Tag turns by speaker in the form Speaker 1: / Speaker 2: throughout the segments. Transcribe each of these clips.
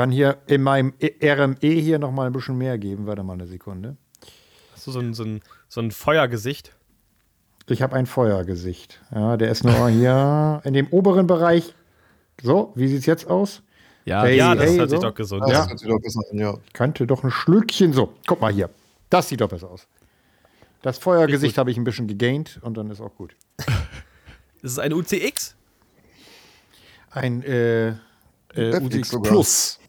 Speaker 1: kann hier in meinem RME hier noch mal ein bisschen mehr geben. Warte mal eine Sekunde.
Speaker 2: Hast du so ein, so ein, so ein Feuergesicht?
Speaker 1: Ich habe ein Feuergesicht. Ja, der ist nur hier in dem oberen Bereich. So, wie sieht es jetzt aus?
Speaker 2: Ja, hey, ja das hey, hört so. sich doch gesund
Speaker 1: ja. Das doch besser an, ja. Könnte doch ein Schlückchen so. Guck mal hier. Das sieht doch besser aus. Das Feuergesicht habe ich ein bisschen gegaint und dann ist auch gut.
Speaker 2: ist es ein UCX?
Speaker 1: Ein äh, äh, UCX Plus.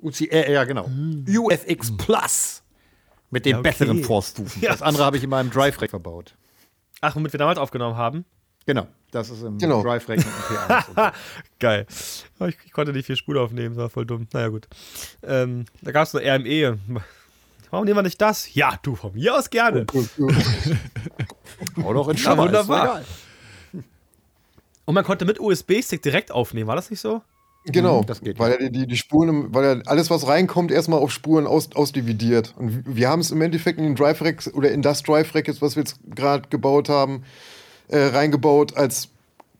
Speaker 1: UCR, äh, ja, genau. Hm. UFX Plus. Mit den ja, okay. besseren Vorstufen. Ja. Das andere habe ich in meinem Drive-Rack verbaut.
Speaker 2: Ach, womit wir damals aufgenommen haben?
Speaker 1: Genau, das ist im
Speaker 2: genau.
Speaker 1: Drive-Rack mit
Speaker 2: P1. Geil. Ich, ich, konnte nicht viel Spur aufnehmen, das war voll dumm. Naja, gut. Ähm, da gab es eine RME. Warum nehmen wir nicht das? Ja, du, von mir aus gerne.
Speaker 1: Hau doch in Schammer,
Speaker 2: wunderbar. Und man konnte mit USB-Stick direkt aufnehmen, war das nicht so?
Speaker 3: Genau, mhm, das geht, weil er die, die Spuren, weil er alles, was reinkommt, erstmal auf Spuren aus, ausdividiert. Und wir haben es im Endeffekt in den Drive Racks oder in das Drive Rack, was wir jetzt gerade gebaut haben, äh, reingebaut als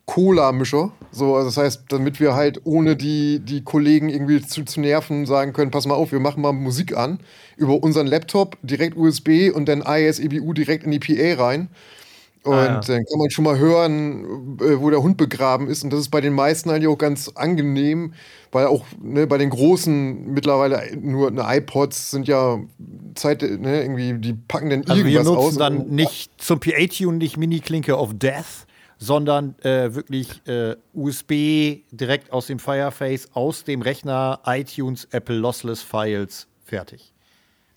Speaker 3: Cola-Mischer. So, also das heißt, damit wir halt ohne die, die Kollegen irgendwie zu, zu nerven sagen können, pass mal auf, wir machen mal Musik an, über unseren Laptop direkt USB und dann IS-EBU direkt in die PA rein. Und ah, ja. dann kann man schon mal hören, äh, wo der Hund begraben ist. Und das ist bei den meisten eigentlich auch ganz angenehm, weil auch ne, bei den großen mittlerweile nur eine iPods sind ja Zeit, ne, irgendwie, die packen dann also irgendwas
Speaker 1: wir nutzen
Speaker 3: aus.
Speaker 1: dann nicht zum PA-Tune nicht Mini-Klinke of Death, sondern äh, wirklich äh, USB direkt aus dem Fireface, aus dem Rechner, iTunes, Apple Lossless Files, fertig.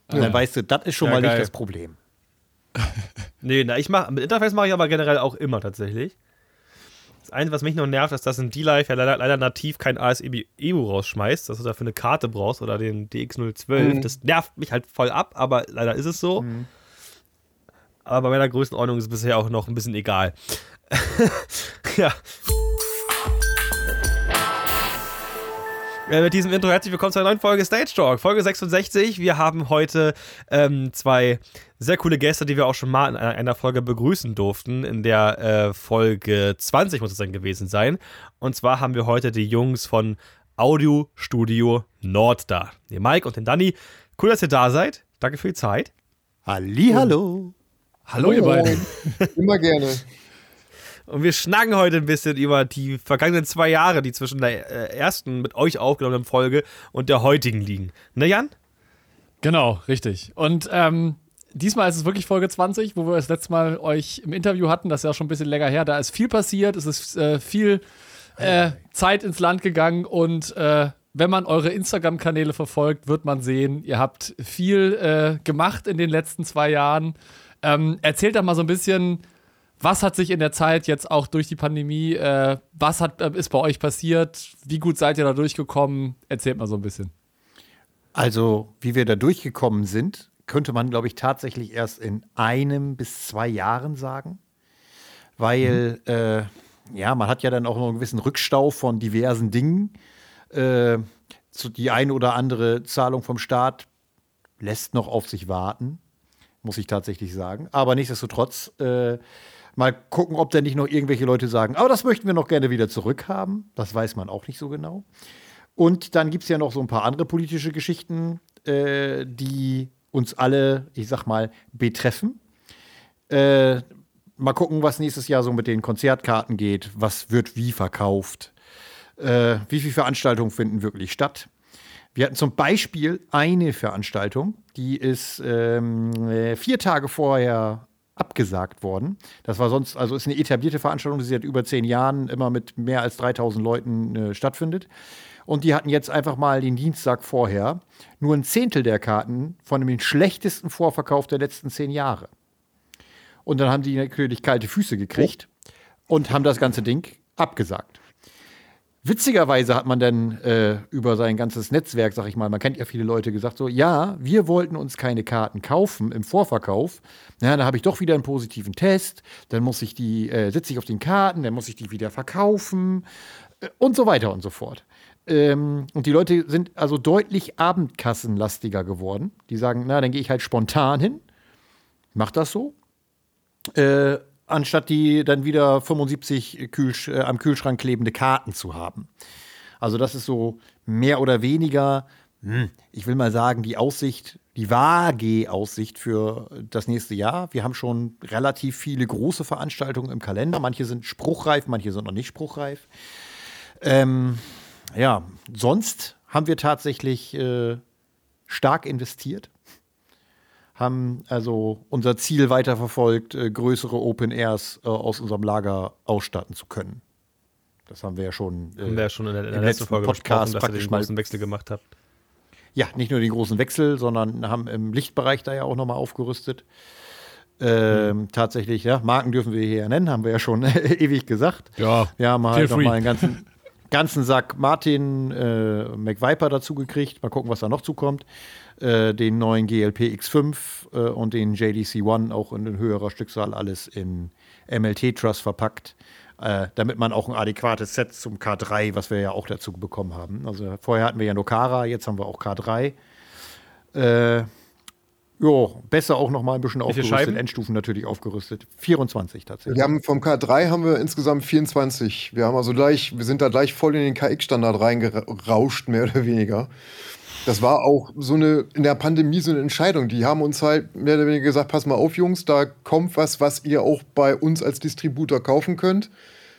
Speaker 1: Und ja. dann weißt du, das ist schon ja, mal geil. nicht das Problem.
Speaker 2: nee, na, ich mach, mit Interface mache ich aber generell auch immer tatsächlich. Das Einzige, was mich noch nervt, ist, dass ein D-Live ja leider, leider, nativ kein ASEBU rausschmeißt, dass du dafür eine Karte brauchst oder den DX012. Mhm. Das nervt mich halt voll ab, aber leider ist es so. Mhm. Aber bei meiner Größenordnung ist es bisher auch noch ein bisschen egal. ja. Äh, mit diesem Intro herzlich willkommen zu einer neuen Folge Stage Talk, Folge 66. Wir haben heute ähm, zwei sehr coole Gäste, die wir auch schon mal in einer, Folge begrüßen durften. In der äh, Folge 20 muss es dann gewesen sein. Und zwar haben wir heute die Jungs von Audio Studio Nord da. Den Mike und den Danny. Cool, dass ihr da seid. Danke für die Zeit.
Speaker 1: Halli, hallo.
Speaker 2: Hallo, ihr beiden.
Speaker 3: Immer gerne.
Speaker 2: Und wir schnacken heute ein bisschen über die vergangenen zwei Jahre, die zwischen der äh, ersten mit euch aufgenommenen Folge und der heutigen liegen. Ne, Jan?
Speaker 4: Genau, richtig. Und ähm, diesmal ist es wirklich Folge 20, wo wir das letzte Mal euch im Interview hatten. Das ist ja schon ein bisschen länger her. Da ist viel passiert. Es ist äh, viel äh, Zeit ins Land gegangen und äh, wenn man eure Instagram-Kanäle verfolgt, wird man sehen, ihr habt viel äh, gemacht in den letzten zwei Jahren. Ähm, erzählt da mal so ein bisschen, was hat sich in der Zeit jetzt auch durch die Pandemie, äh, was hat, äh, ist bei euch passiert? Wie gut seid ihr da durchgekommen? Erzählt mal so ein bisschen.
Speaker 1: Also, wie wir da durchgekommen sind, könnte man, glaube ich, tatsächlich erst in einem bis zwei Jahren sagen. Weil, mhm. äh, ja, man hat ja dann auch noch einen gewissen Rückstau von diversen Dingen. Äh, die eine oder andere Zahlung vom Staat lässt noch auf sich warten, muss ich tatsächlich sagen. Aber nichtsdestotrotz äh, Mal gucken, ob da nicht noch irgendwelche Leute sagen, aber das möchten wir noch gerne wieder zurückhaben. Das weiß man auch nicht so genau. Und dann gibt es ja noch so ein paar andere politische Geschichten, äh, die uns alle, ich sag mal, betreffen. Äh, mal gucken, was nächstes Jahr so mit den Konzertkarten geht. Was wird wie verkauft? Äh, wie viele Veranstaltungen finden wirklich statt? Wir hatten zum Beispiel eine Veranstaltung, die ist ähm, äh, vier Tage vorher abgesagt worden. Das war sonst, also ist eine etablierte Veranstaltung, die seit über zehn Jahren immer mit mehr als 3000 Leuten äh, stattfindet. Und die hatten jetzt einfach mal den Dienstag vorher nur ein Zehntel der Karten von dem schlechtesten Vorverkauf der letzten zehn Jahre. Und dann haben die natürlich kalte Füße gekriegt oh. und haben das ganze Ding abgesagt. Witzigerweise hat man dann äh, über sein ganzes Netzwerk, sag ich mal, man kennt ja viele Leute, gesagt so, ja, wir wollten uns keine Karten kaufen im Vorverkauf. Ja, da habe ich doch wieder einen positiven Test, dann muss ich die, äh, sitze ich auf den Karten, dann muss ich die wieder verkaufen äh, und so weiter und so fort. Ähm, und die Leute sind also deutlich abendkassenlastiger geworden. Die sagen, na, dann gehe ich halt spontan hin, mach das so. Äh, anstatt die dann wieder 75 Kühlsch äh, am Kühlschrank klebende Karten zu haben. Also das ist so mehr oder weniger hm, ich will mal sagen, die Aussicht, die vage Aussicht für das nächste Jahr. Wir haben schon relativ viele große Veranstaltungen im Kalender. Manche sind spruchreif, manche sind noch nicht spruchreif. Ähm, ja, sonst haben wir tatsächlich äh, stark investiert. Haben also unser Ziel weiterverfolgt, äh, größere Open Airs äh, aus unserem Lager ausstatten zu können. Das haben wir ja schon,
Speaker 2: äh, haben wir ja schon in der, in der letzten Folge Podcast
Speaker 1: dass ihr den großen Wechsel gemacht habt. Ja, nicht nur den großen Wechsel, sondern haben im Lichtbereich da ja auch nochmal aufgerüstet. Ähm, mhm. Tatsächlich, ja, Marken dürfen wir hier nennen, haben wir ja schon ewig gesagt.
Speaker 2: Ja,
Speaker 1: wir haben halt nochmal einen ganzen, ganzen Sack Martin äh, McViper dazu gekriegt. Mal gucken, was da noch zukommt. Äh, den neuen GLP X5 äh, und den JDC One auch in höherer Stückzahl alles in MLT-Truss verpackt. Äh, damit man auch ein adäquates Set zum K3, was wir ja auch dazu bekommen haben. Also vorher hatten wir ja nur Kara, jetzt haben wir auch K3. Äh, Jo, besser auch noch mal ein bisschen aufgerüstet, Endstufen natürlich aufgerüstet. 24 tatsächlich.
Speaker 3: Wir haben vom K3 haben wir insgesamt 24. Wir haben also gleich, wir sind da gleich voll in den KX-Standard reingerauscht, mehr oder weniger. Das war auch so eine, in der Pandemie so eine Entscheidung. Die haben uns halt mehr oder weniger gesagt, pass mal auf, Jungs, da kommt was, was ihr auch bei uns als Distributor kaufen könnt.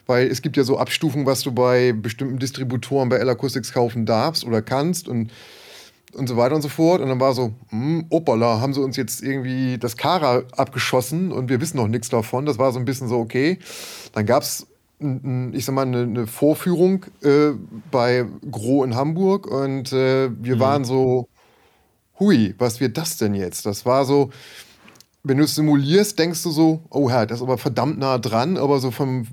Speaker 3: Weil es gibt ja so Abstufungen, was du bei bestimmten Distributoren bei L-Acoustics kaufen darfst oder kannst. Und und so weiter und so fort. Und dann war so, hm, opala, haben sie uns jetzt irgendwie das Kara abgeschossen und wir wissen noch nichts davon. Das war so ein bisschen so, okay. Dann gab es, ich sag mal, eine, eine Vorführung äh, bei Gro in Hamburg und äh, wir mhm. waren so, hui, was wird das denn jetzt? Das war so, wenn du es simulierst, denkst du so, oh Herr, das ist aber verdammt nah dran, aber so vom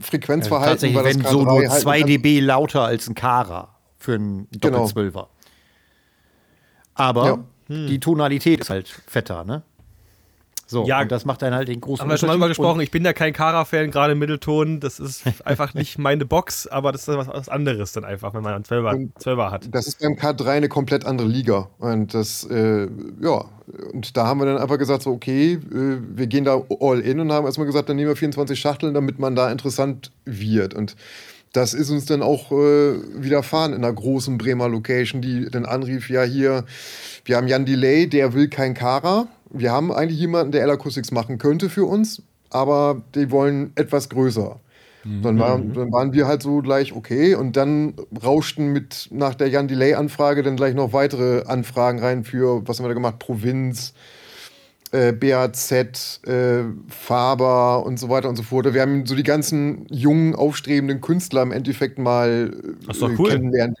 Speaker 3: Frequenzverhalten
Speaker 1: ja, tatsächlich, wenn so nur 2 halt dB lauter als ein Kara für einen Doppelzwölfer. Genau. Aber ja. hm. die Tonalität ist halt fetter, ne? So, ja, und das macht dann halt den großen
Speaker 2: Haben wir schon mal drüber gesprochen, ich bin ja kein Kara-Fan, gerade Mittelton, das ist einfach nicht meine Box, aber das ist was anderes dann einfach, wenn man einen 12er, 12er hat.
Speaker 3: Das ist beim K3 eine komplett andere Liga und das, äh, ja, und da haben wir dann einfach gesagt, so, okay, äh, wir gehen da all in und haben erstmal gesagt, dann nehmen wir 24 Schachteln, damit man da interessant wird und das ist uns dann auch äh, widerfahren in einer großen Bremer Location, die dann anrief, ja hier, wir haben Jan Delay, der will kein Kara. Wir haben eigentlich jemanden, der L-Acoustics machen könnte für uns, aber die wollen etwas größer. Mhm. Dann, war, dann, waren wir halt so gleich okay und dann rauschten mit nach der Jan Delay-Anfrage dann gleich noch weitere Anfragen rein für, was haben wir da gemacht, Provinz, äh, BAZ, äh, Faber und so weiter und so fort. Wir haben so die ganzen jungen, aufstrebenden Künstler im Endeffekt mal
Speaker 2: äh, cool.
Speaker 3: kennenlernen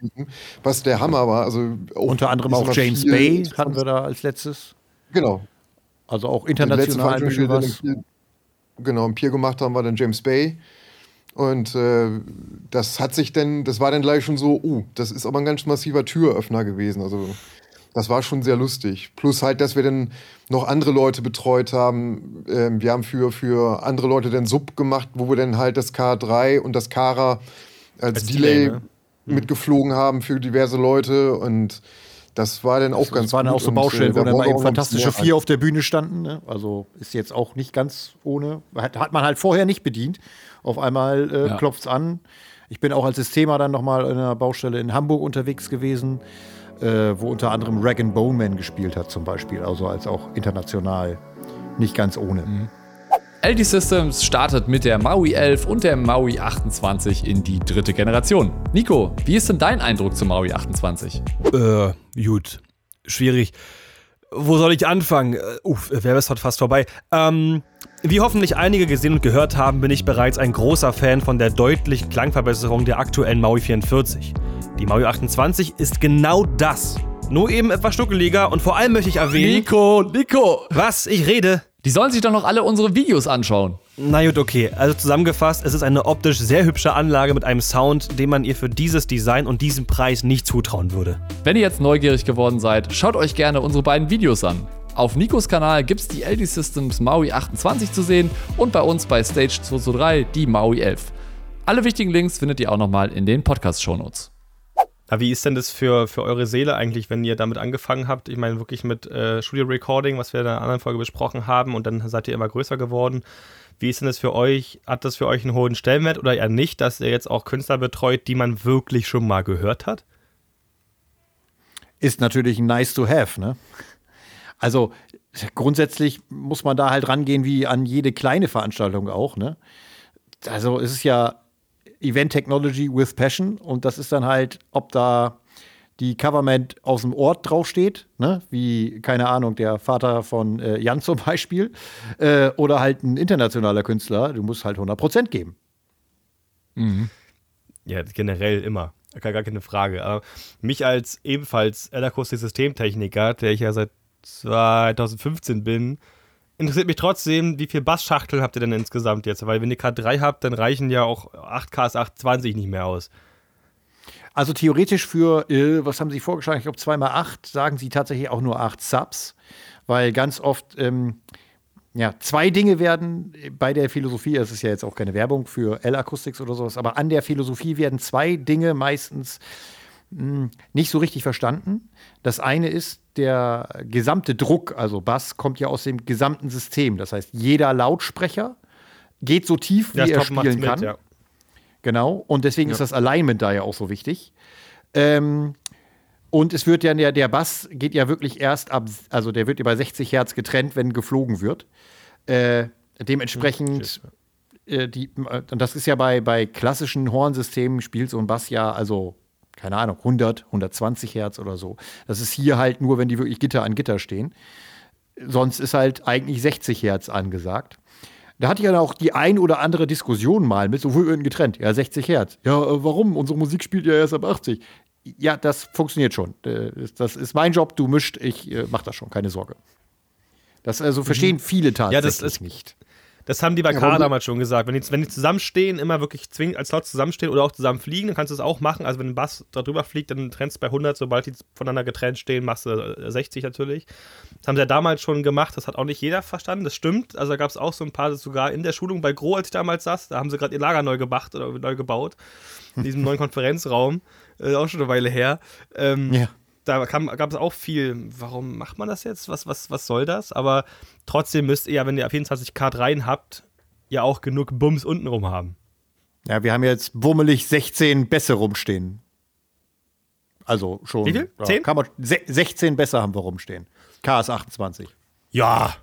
Speaker 3: was der Hammer war. Also
Speaker 1: Unter anderem auch James Bay hatten wir da als letztes.
Speaker 3: Genau.
Speaker 1: Also auch international ein bisschen was.
Speaker 3: Pier, genau, ein Pier gemacht haben wir dann James Bay. Und äh, das hat sich dann, das war dann gleich schon so, oh, das ist aber ein ganz massiver Türöffner gewesen. Also das war schon sehr lustig. Plus halt, dass wir dann noch andere Leute betreut haben. Ähm, wir haben für, für andere Leute dann Sub gemacht, wo wir dann halt das K3 und das Kara als, als Delay, Delay ne? Mhm. mitgeflogen haben für diverse Leute und das war dann auch das, ganz
Speaker 1: Das waren dann auch so Baustellen, und, äh, wo dann mal eben fantastische vier auf der Bühne standen. Ne? Also ist jetzt auch nicht ganz ohne. Hat, hat man halt vorher nicht bedient. Auf einmal äh, ja. klopft es an. Ich bin auch als Systemer dann nochmal in einer Baustelle in Hamburg unterwegs gewesen äh, wo unter anderem Rag Bone Man gespielt hat, zum Beispiel. Also als auch international nicht ganz ohne. Mhm.
Speaker 5: LD Systems startet mit der Maui 11 und der Maui 28 in die dritte Generation. Nico, wie ist denn dein Eindruck zum Maui 28?
Speaker 2: Äh, gut. Schwierig. Wo soll ich anfangen? Äh, uff, wäre es fast vorbei. Ähm, wie hoffentlich einige gesehen und gehört haben, bin ich bereits ein großer Fan von der deutlichen Klangverbesserung der aktuellen Maui 44. Die Maui 28 ist genau das. Nur eben etwas stuckeliger und vor allem möchte ich erwähnen.
Speaker 5: Nico, Nico!
Speaker 2: Was? Ich rede.
Speaker 5: Die sollen sich doch noch alle unsere Videos anschauen.
Speaker 2: Na gut, okay. Also zusammengefasst, es ist eine optisch sehr hübsche Anlage mit einem Sound, den man ihr für dieses Design und diesen Preis nicht zutrauen würde.
Speaker 5: Wenn ihr jetzt neugierig geworden seid, schaut euch gerne unsere beiden Videos an. Auf Nikos Kanal gibt es die LD Systems Maui 28 zu sehen und bei uns bei Stage 223 die Maui 11. Alle wichtigen Links findet ihr auch nochmal in den Podcast-Shownotes.
Speaker 2: Aber wie ist denn das für, für eure Seele eigentlich, wenn ihr damit angefangen habt? Ich meine, wirklich mit äh, Studio-Recording, was wir in der anderen Folge besprochen haben, und dann seid ihr immer größer geworden. Wie ist denn das für euch? Hat das für euch einen hohen Stellenwert oder eher nicht, dass ihr jetzt auch Künstler betreut, die man wirklich schon mal gehört hat?
Speaker 1: ist natürlich nice to have, ne? Also grundsätzlich muss man da halt rangehen wie an jede kleine Veranstaltung auch, ne? Also es ist ja Event Technology with Passion und das ist dann halt, ob da die Coverment aus dem Ort draufsteht, ne? wie, keine Ahnung, der Vater von äh, Jan zum Beispiel, äh, oder halt ein internationaler Künstler, du musst halt 100% geben.
Speaker 2: Ja, generell immer. Gar keine Frage. Aber mich als ebenfalls Elakustik-Systemtechniker, der ich ja seit 2015 bin, interessiert mich trotzdem, wie viel Bassschachteln habt ihr denn insgesamt jetzt? Weil wenn ihr K3 habt, dann reichen ja auch 8Ks 820 nicht mehr aus.
Speaker 1: Also theoretisch für, äh, was haben Sie vorgeschlagen? Ich glaube, 2x8 sagen Sie tatsächlich auch nur 8 Subs, weil ganz oft ähm, ja, zwei Dinge werden bei der Philosophie, es ist ja jetzt auch keine Werbung für L-Acoustics oder sowas, aber an der Philosophie werden zwei Dinge meistens nicht so richtig verstanden. Das eine ist, der gesamte Druck, also Bass, kommt ja aus dem gesamten System. Das heißt, jeder Lautsprecher geht so tief, wie
Speaker 2: Ja,
Speaker 1: er spielen kann.
Speaker 2: ja.
Speaker 1: Genau. Und deswegen ist das Alignment da ja auch so wichtig. Ähm, und es wird ja, der, der Bass geht ja wirklich erst ab, also der wird ja bei 60 Hertz getrennt, wenn geflogen wird. Äh, dementsprechend, äh, die, äh, und das ist ja bei, bei klassischen Hornsystemen, spielt so ein Bass ja, also, keine Ahnung, 100, 120 Hertz oder so. Das ist hier halt nur, wenn die wirklich Gitter an Gitter stehen. Sonst ist halt eigentlich 60 Hertz angesagt. Da hatte ich ja auch die ein oder andere Diskussion mal mit, so wo werden getrennt. Ja, 60 Hertz. Ja, äh, warum? Unsere Musik spielt ja erst ab 80. Ja, das funktioniert schon. Äh, Das ist mein Job, du mischt, ich äh, mach das schon, keine Sorge. Das also verstehen viele tatsächlich
Speaker 2: das ist-
Speaker 1: nicht.
Speaker 2: Das haben die bei
Speaker 3: Ja,
Speaker 2: K
Speaker 3: aber-
Speaker 2: damals schon gesagt. Wenn die, wenn die zusammenstehen, immer wirklich zwingend als Slots zusammenstehen oder auch zusammen fliegen, dann kannst du es auch machen. Also wenn ein Bass da drüber fliegt, dann trennst du bei 100, sobald die voneinander getrennt stehen, machst du äh, 60 natürlich. Das haben sie ja damals schon gemacht, das hat auch nicht jeder verstanden, das stimmt. Also da gab es auch so ein paar, sogar in der Schulung bei Gro, als ich damals saß, da haben sie gerade ihr Lager neu gemacht oder neu gebaut. In diesem neuen Konferenzraum, äh, auch schon eine Weile her. Ähm,
Speaker 1: Ja.
Speaker 2: Da gab es auch viel, warum macht man das jetzt? Was, was, was soll das? Aber trotzdem müsst ihr ja, wenn ihr 24K rein habt, ja auch genug Bums untenrum haben.
Speaker 1: Ja, wir haben jetzt bummelig 16 Bässe rumstehen. Also schon.
Speaker 2: Wie viel?
Speaker 1: Ja,
Speaker 2: Zehn?
Speaker 1: Kann man, se 16 Bässe haben wir rumstehen. KS 28.
Speaker 2: Ja.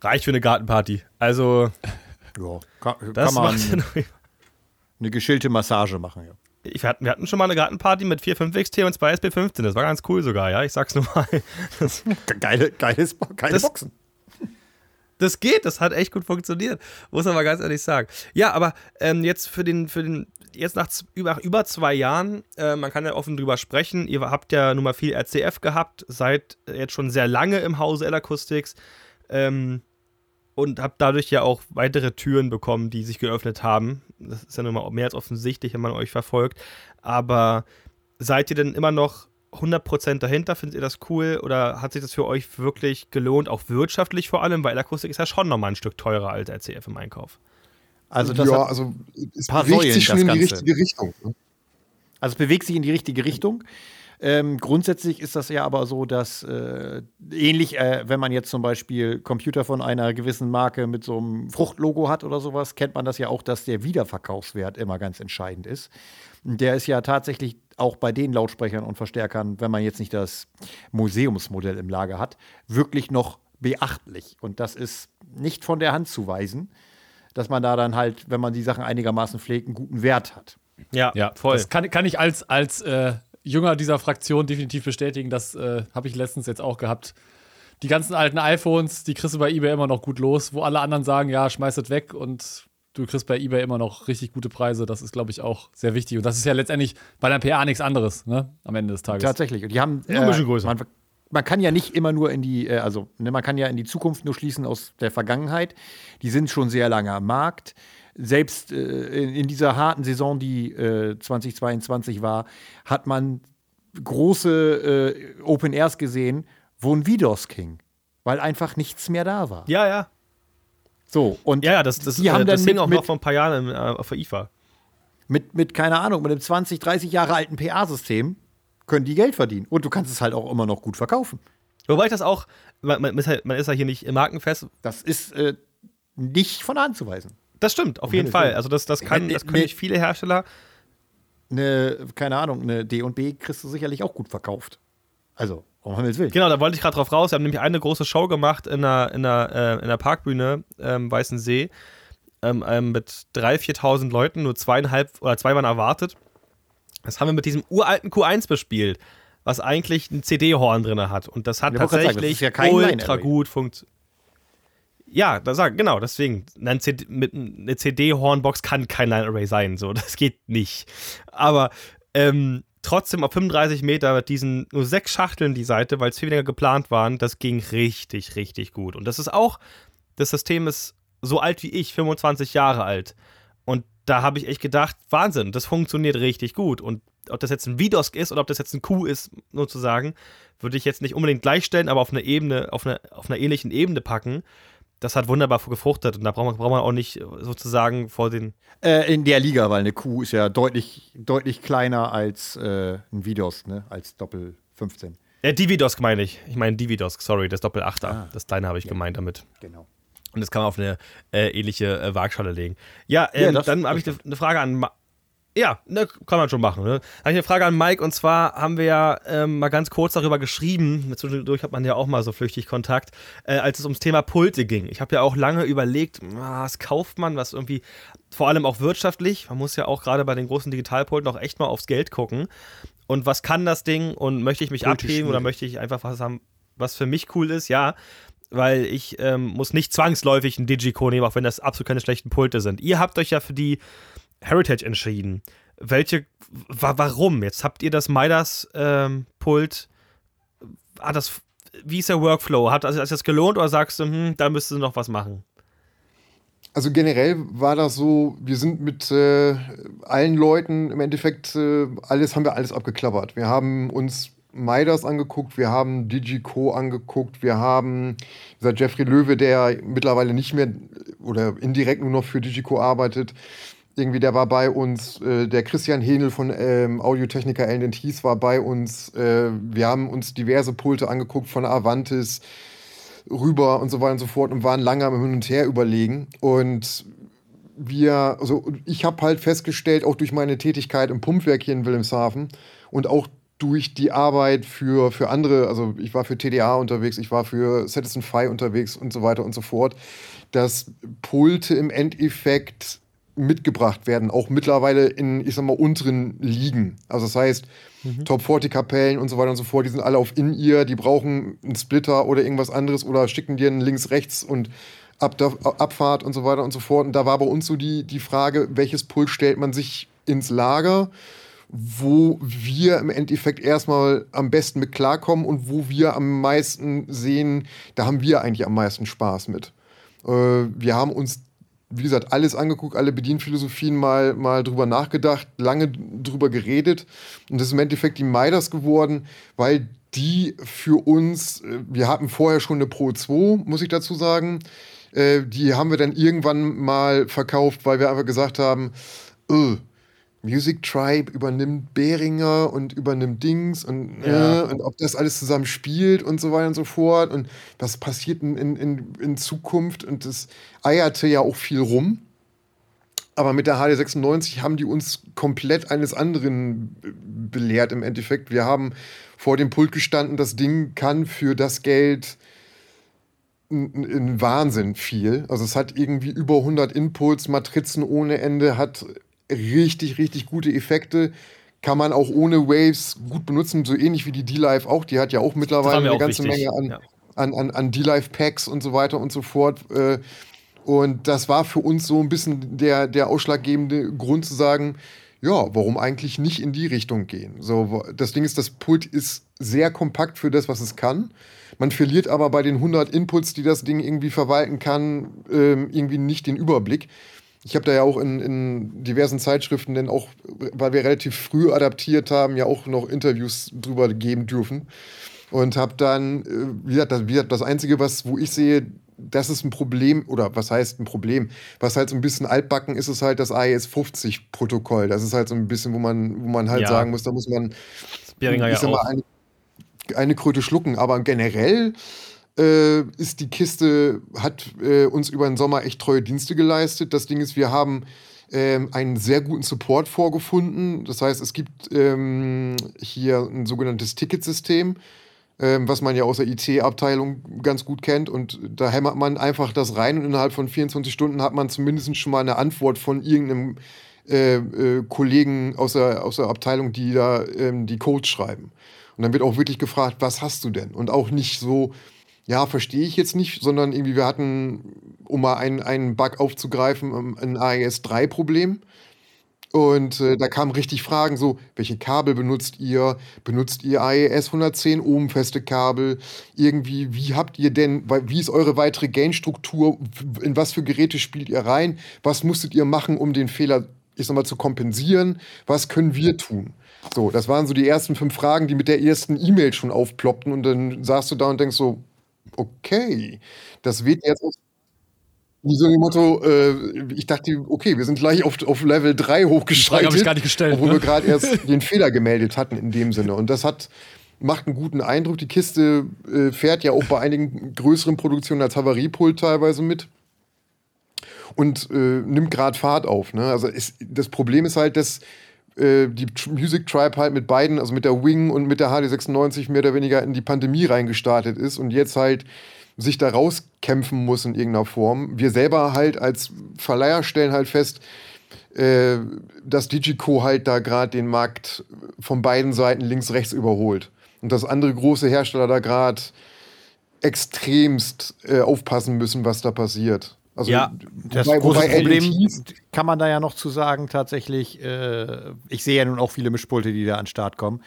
Speaker 2: Reicht für eine Gartenparty. Also,
Speaker 1: Ja, kann,
Speaker 2: das
Speaker 1: kann man
Speaker 2: noch-
Speaker 1: eine geschillte Massage machen, ja.
Speaker 2: Ich, wir, hatten, wir hatten schon mal eine Gartenparty mit 4 5XT und 2 SP15. Das war ganz cool sogar, ja. Ich sag's nur mal. Das,
Speaker 1: Geile, geiles, geile
Speaker 2: Das-
Speaker 1: Boxen.
Speaker 2: das geht, das hat echt gut funktioniert. Muss man mal ganz ehrlich sagen. Ja, aber ähm, jetzt für den, für den, jetzt nach über, über zwei Jahren, äh, man kann ja offen drüber sprechen, ihr habt ja nun mal viel RCF gehabt, seid jetzt schon sehr lange im Hause L-Acoustics ähm, und habt dadurch ja auch weitere Türen bekommen, die sich geöffnet haben. Das ist ja nun mal mehr als offensichtlich, wenn man euch verfolgt. Aber seid ihr denn immer noch 100% dahinter? Findet ihr das cool? Oder hat sich das für euch wirklich gelohnt, auch wirtschaftlich vor allem? Weil Akustik ist ja schon nochmal ein Stück teurer als RCF im Einkauf.
Speaker 1: Also, das
Speaker 3: ja, also es
Speaker 1: paar
Speaker 3: bewegt
Speaker 1: Säulen,
Speaker 3: sich schon
Speaker 1: das
Speaker 3: in die
Speaker 1: Ganze.
Speaker 3: richtige Richtung. Ne?
Speaker 1: also es bewegt sich in die richtige Richtung. Ähm, grundsätzlich ist das ja aber so, dass äh, ähnlich, äh, wenn man jetzt zum Beispiel Computer von einer gewissen Marke mit so einem Fruchtlogo hat oder sowas, kennt man das ja auch, dass der Wiederverkaufswert immer ganz entscheidend ist. Der ist ja tatsächlich auch bei den Lautsprechern und Verstärkern, wenn man jetzt nicht das Museumsmodell im Lager hat, wirklich noch beachtlich. Und das ist nicht von der Hand zu weisen, dass man da dann halt, wenn man die Sachen einigermaßen pflegt, einen guten Wert hat.
Speaker 2: Ja,
Speaker 4: Ja,
Speaker 2: voll.
Speaker 4: Das kann, kann ich als, als äh, Jünger dieser Fraktion definitiv bestätigen. Das äh, habe ich letztens jetzt auch gehabt. Die ganzen alten iPhones, die kriegst du bei eBay immer noch gut los, wo alle anderen sagen, ja, schmeiß es weg und du kriegst bei eBay immer noch richtig gute Preise. Das ist, glaube ich, auch sehr wichtig. Und das ist ja letztendlich bei der PA nichts anderes, ne? Am Ende des Tages.
Speaker 1: Tatsächlich. Und die haben
Speaker 2: Nur ein bisschen größer.
Speaker 1: Man, man kann ja nicht immer nur in die, äh, also ne, man kann ja in die Zukunft nur schließen aus der Vergangenheit. Die sind schon sehr lange am Markt. Selbst äh, in, dieser harten Saison, die äh, 2022 war, hat man große äh, Open Airs gesehen, wo ein Vidos ging, weil einfach nichts mehr da war.
Speaker 2: ja, ja.
Speaker 1: So, und
Speaker 2: Ja, das, das,
Speaker 1: die
Speaker 2: äh,
Speaker 1: haben
Speaker 2: das
Speaker 1: dann
Speaker 2: hing
Speaker 1: mit,
Speaker 2: auch noch vor ein paar Jahren im, äh, auf der IFA.
Speaker 1: mit, mit, keine Ahnung, mit einem 20, 30 Jahre alten PA-System können die Geld verdienen. Und du kannst es halt auch immer noch gut verkaufen.
Speaker 2: Wobei ich das auch, man, man, ist, halt, ist ja hier nicht im Markenfest.
Speaker 1: Das ist äh, nicht von der Hand zu weisen.
Speaker 2: Das stimmt, auf
Speaker 1: Um
Speaker 2: jeden Fall. Also das, das, kann, das können nicht viele Hersteller.
Speaker 1: eine, keine Ahnung, eine D&B kriegst du sicherlich auch gut verkauft. Also, um Himmels Willen.
Speaker 2: Genau, da wollte ich gerade drauf raus. Wir haben nämlich eine große Show gemacht in der, in der, äh, in der Parkbühne ähm, Weißen See ähm, ähm, mit 3.000, 4.000 Leuten, nur zweieinhalb oder zwei waren erwartet. Das haben wir mit diesem uralten Q1 bespielt, was eigentlich ein CD-Horn drin hat. Und das hat
Speaker 1: Ich wollte gerade sagen, das
Speaker 2: tatsächlich
Speaker 1: ist ja
Speaker 2: ultra gut funktioniert. Ja, das sag, genau, deswegen. Ein CD, mit, eine CD-Hornbox kann kein Line-Array sein, so, das geht nicht. Aber ähm, trotzdem auf 35 Meter mit diesen nur sechs Schachteln die Seite, weil es viel weniger geplant waren, das ging richtig, richtig gut. Und das ist auch, das System ist so alt wie ich, 25 Jahre alt. Und da habe ich echt gedacht, Wahnsinn, das funktioniert richtig gut. Und ob das jetzt ein VDOS ist oder ob das jetzt ein Q ist, sozusagen, würde ich jetzt nicht unbedingt gleichstellen, aber auf eine Ebene, auf, eine, auf einer ähnlichen Ebene packen. Das hat wunderbar gefruchtet und da braucht man, braucht man auch nicht sozusagen vor den.
Speaker 1: Äh, in der Liga, weil eine Kuh ist ja deutlich, deutlich kleiner als äh, ein Vidos, ne? Als Doppel 15.
Speaker 2: Äh, Dividos meine ich. Ich meine Dividos, sorry, das Doppel-Achter.
Speaker 1: Ah.
Speaker 2: das kleine habe ich
Speaker 1: Ja.
Speaker 2: gemeint damit.
Speaker 1: Genau.
Speaker 2: Und das kann man auf eine äh, ähnliche äh, Waagschale legen. Ja,
Speaker 1: Ja,
Speaker 2: ähm,
Speaker 1: das-
Speaker 2: dann habe ich eine ne Frage an. Ma ja, ne, kann man schon machen. Ne? Habe ich eine Frage an Mike und zwar haben wir ja ähm, mal ganz kurz darüber geschrieben. Zwischendurch hat man ja auch mal so flüchtig Kontakt, äh, als es ums Thema Pulte ging. Ich habe ja auch lange überlegt, ah, was kauft man, was irgendwie, vor allem auch wirtschaftlich. Man muss ja auch gerade bei den großen Digitalpulten auch echt mal aufs Geld gucken. Und was kann das Ding und möchte ich mich abheben oder möchte ich einfach was haben, was für mich cool ist? Ja, weil ich ähm, muss nicht zwangsläufig einen Digico nehmen, auch wenn das absolut keine schlechten Pulte sind. Ihr habt euch ja für die Heritage entschieden. Welche, wa warum? Jetzt habt ihr das Midas ähm. Hat das, wie ist der Workflow? Hat ist das gelohnt oder sagst du, hm, da müsstest du noch was machen?
Speaker 3: Also generell war das so, wir sind mit äh, allen Leuten im Endeffekt, äh, alles haben wir alles abgeklappert. Wir haben uns Midas angeguckt, wir haben DigiCo angeguckt, wir haben dieser Jeffrey Löwe, der mittlerweile nicht mehr oder indirekt nur noch für DigiCo arbeitet. Irgendwie, der war bei uns, äh, der Christian Henel von ähm, Audiotechniker Ellen war bei uns. Äh, wir haben uns diverse Pulte angeguckt von Avantis, rüber und so weiter und so fort und waren lange am Hin und Her überlegen. Und wir, also ich habe halt festgestellt, auch durch meine Tätigkeit im Pumpwerk hier in Wilhelmshaven und auch durch die Arbeit für, für andere, also ich war für TDA unterwegs, ich war für Citizen Fi unterwegs und so weiter und so fort, dass Pulte im Endeffekt mitgebracht werden, auch mittlerweile in, ich sag mal, unteren Ligen. Also das heißt, Top 40 Kapellen und so weiter und so fort, die sind alle auf In-Ear, die brauchen einen Splitter oder irgendwas anderes oder schicken dir einen links-rechts und Ab Abfahrt und so weiter und so fort. Und da war bei uns so die, die Frage, welches Pult stellt man sich ins Lager, wo wir im Endeffekt erstmal am besten mit klarkommen und wo wir am meisten sehen, da haben wir eigentlich am meisten Spaß mit. Äh, wir haben uns, wie gesagt, alles angeguckt, alle Bedienphilosophien mal, mal drüber nachgedacht, lange drüber geredet. Und das ist im Endeffekt die Midas geworden, weil die für uns, äh, wir hatten vorher schon eine Pro 2, muss ich dazu sagen. Äh, die haben wir dann irgendwann mal verkauft, weil wir einfach gesagt haben, äh, Music Tribe übernimmt Behringer und übernimmt Dings und,
Speaker 2: Ja.
Speaker 3: äh, und ob das alles zusammen spielt und so weiter und so fort und was passiert in, in, in, Zukunft und das eierte ja auch viel rum. Aber mit der HD96 haben die uns komplett eines anderen belehrt im Endeffekt. Wir haben vor dem Pult gestanden, das Ding kann für das Geld ein Wahnsinn viel. Also es hat irgendwie über 100 Inputs, Matrizen ohne Ende, hat richtig, richtig gute Effekte. Kann man auch ohne Waves gut benutzen, so ähnlich wie die D-Live auch. Die hat ja auch mittlerweile eine
Speaker 2: auch
Speaker 3: ganze
Speaker 2: wichtig,
Speaker 3: Menge an,
Speaker 2: ja.
Speaker 3: an, an, an D-Live-Packs und so weiter und so fort. Äh, Und das war für uns so ein bisschen der, der ausschlaggebende Grund zu sagen, ja, warum eigentlich nicht in die Richtung gehen? So, das Ding ist, das Pult ist sehr kompakt für das, was es kann. Man verliert aber bei den 100 Inputs, die das Ding irgendwie verwalten kann, ähm, irgendwie nicht den Überblick. Ich habe da ja auch in, in diversen Zeitschriften, denn auch, weil wir relativ früh adaptiert haben, ja auch noch Interviews drüber geben dürfen. Und habe dann, äh, wie gesagt, das, wie gesagt, das Einzige, was, wo ich sehe, das ist ein Problem, oder was heißt ein Problem? Was halt so ein bisschen altbacken ist, ist halt das AES 50 Protokoll. Das ist halt so ein bisschen, wo man, wo man halt
Speaker 2: Ja.
Speaker 3: sagen muss, da muss man
Speaker 2: Beringer ja
Speaker 3: sag mal,
Speaker 2: auch.
Speaker 3: eine, eine Kröte schlucken. Aber generell äh, ist die Kiste, hat äh, uns über den Sommer echt treue Dienste geleistet. Das Ding ist, wir haben ähm, einen sehr guten Support vorgefunden. Das heißt, es gibt ähm, hier ein sogenanntes Ticketsystem, ähm, was man ja aus der IT-Abteilung ganz gut kennt. Und da hämmert man einfach das rein und innerhalb von 24 Stunden hat man zumindest schon mal eine Antwort von irgendeinem äh, äh, Kollegen aus der, aus der Abteilung, die da ähm, die Codes schreiben. Und dann wird auch wirklich gefragt, was hast du denn? Und auch nicht so, ja, verstehe ich jetzt nicht, sondern irgendwie, wir hatten, um mal einen, einen Bug aufzugreifen, ähm, ein AES-3-Problem. Und äh, da kamen richtig Fragen so, welche Kabel benutzt ihr? Benutzt ihr AES 110 ohmfeste Kabel? Irgendwie, wie habt ihr denn, wie ist eure weitere Gain-Struktur? In was für Geräte spielt ihr rein? Was musstet ihr machen, um den Fehler, ich sag mal, zu kompensieren? Was können wir tun? So, das waren so die ersten fünf Fragen, die mit der ersten E-Mail schon aufploppten. Und dann saßt du da und denkst so, okay, das wird jetzt aus wie so ein Motto, äh, ich dachte, okay, wir sind gleich auf, auf Level 3 hochgeschaltet.
Speaker 4: habe ich gar nicht gestellt.
Speaker 3: Obwohl
Speaker 4: ne?
Speaker 3: wir gerade erst den Fehler gemeldet hatten in dem Sinne. Und das hat, macht einen guten Eindruck. Die Kiste äh, fährt ja auch bei einigen größeren Produktionen als Havariepult teilweise mit. Und äh, nimmt gerade Fahrt auf. Ne? Also ist, das Problem ist halt, dass äh, die Music Tribe halt mit beiden, also mit der Wing und mit der HD96 mehr oder weniger in die Pandemie reingestartet ist und jetzt halt sich da rauskämpfen muss in irgendeiner Form. Wir selber halt als Verleiher stellen halt fest, äh, dass Digico halt da gerade den Markt von beiden Seiten links, rechts überholt. Und dass andere große Hersteller da gerade extremst äh, aufpassen müssen, was da passiert.
Speaker 1: Also, ja, das wobei, große wobei Problem kann man da ja noch zu sagen, tatsächlich, äh, ich sehe ja nun auch viele Mischpulte, die da an den Start kommen.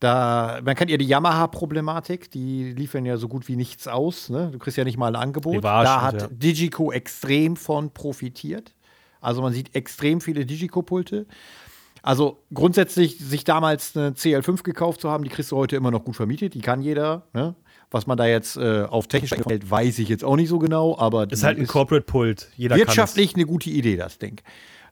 Speaker 1: Da, man kennt ja die Yamaha-Problematik, die liefern ja so gut wie nichts aus. Ne? Du kriegst ja nicht mal ein Angebot. Da hat ja. Digico extrem von profitiert. Also man sieht extrem viele Digico-Pulte. Also grundsätzlich sich damals eine CL5 gekauft zu haben, die kriegst du heute immer noch gut vermietet. Die kann jeder. Ne? Was man da jetzt äh, auf technisch hält, weiß ich jetzt auch nicht so genau, aber
Speaker 2: ist halt ein Corporate-Pult.
Speaker 1: Wirtschaftlich eine gute Idee, das Ding.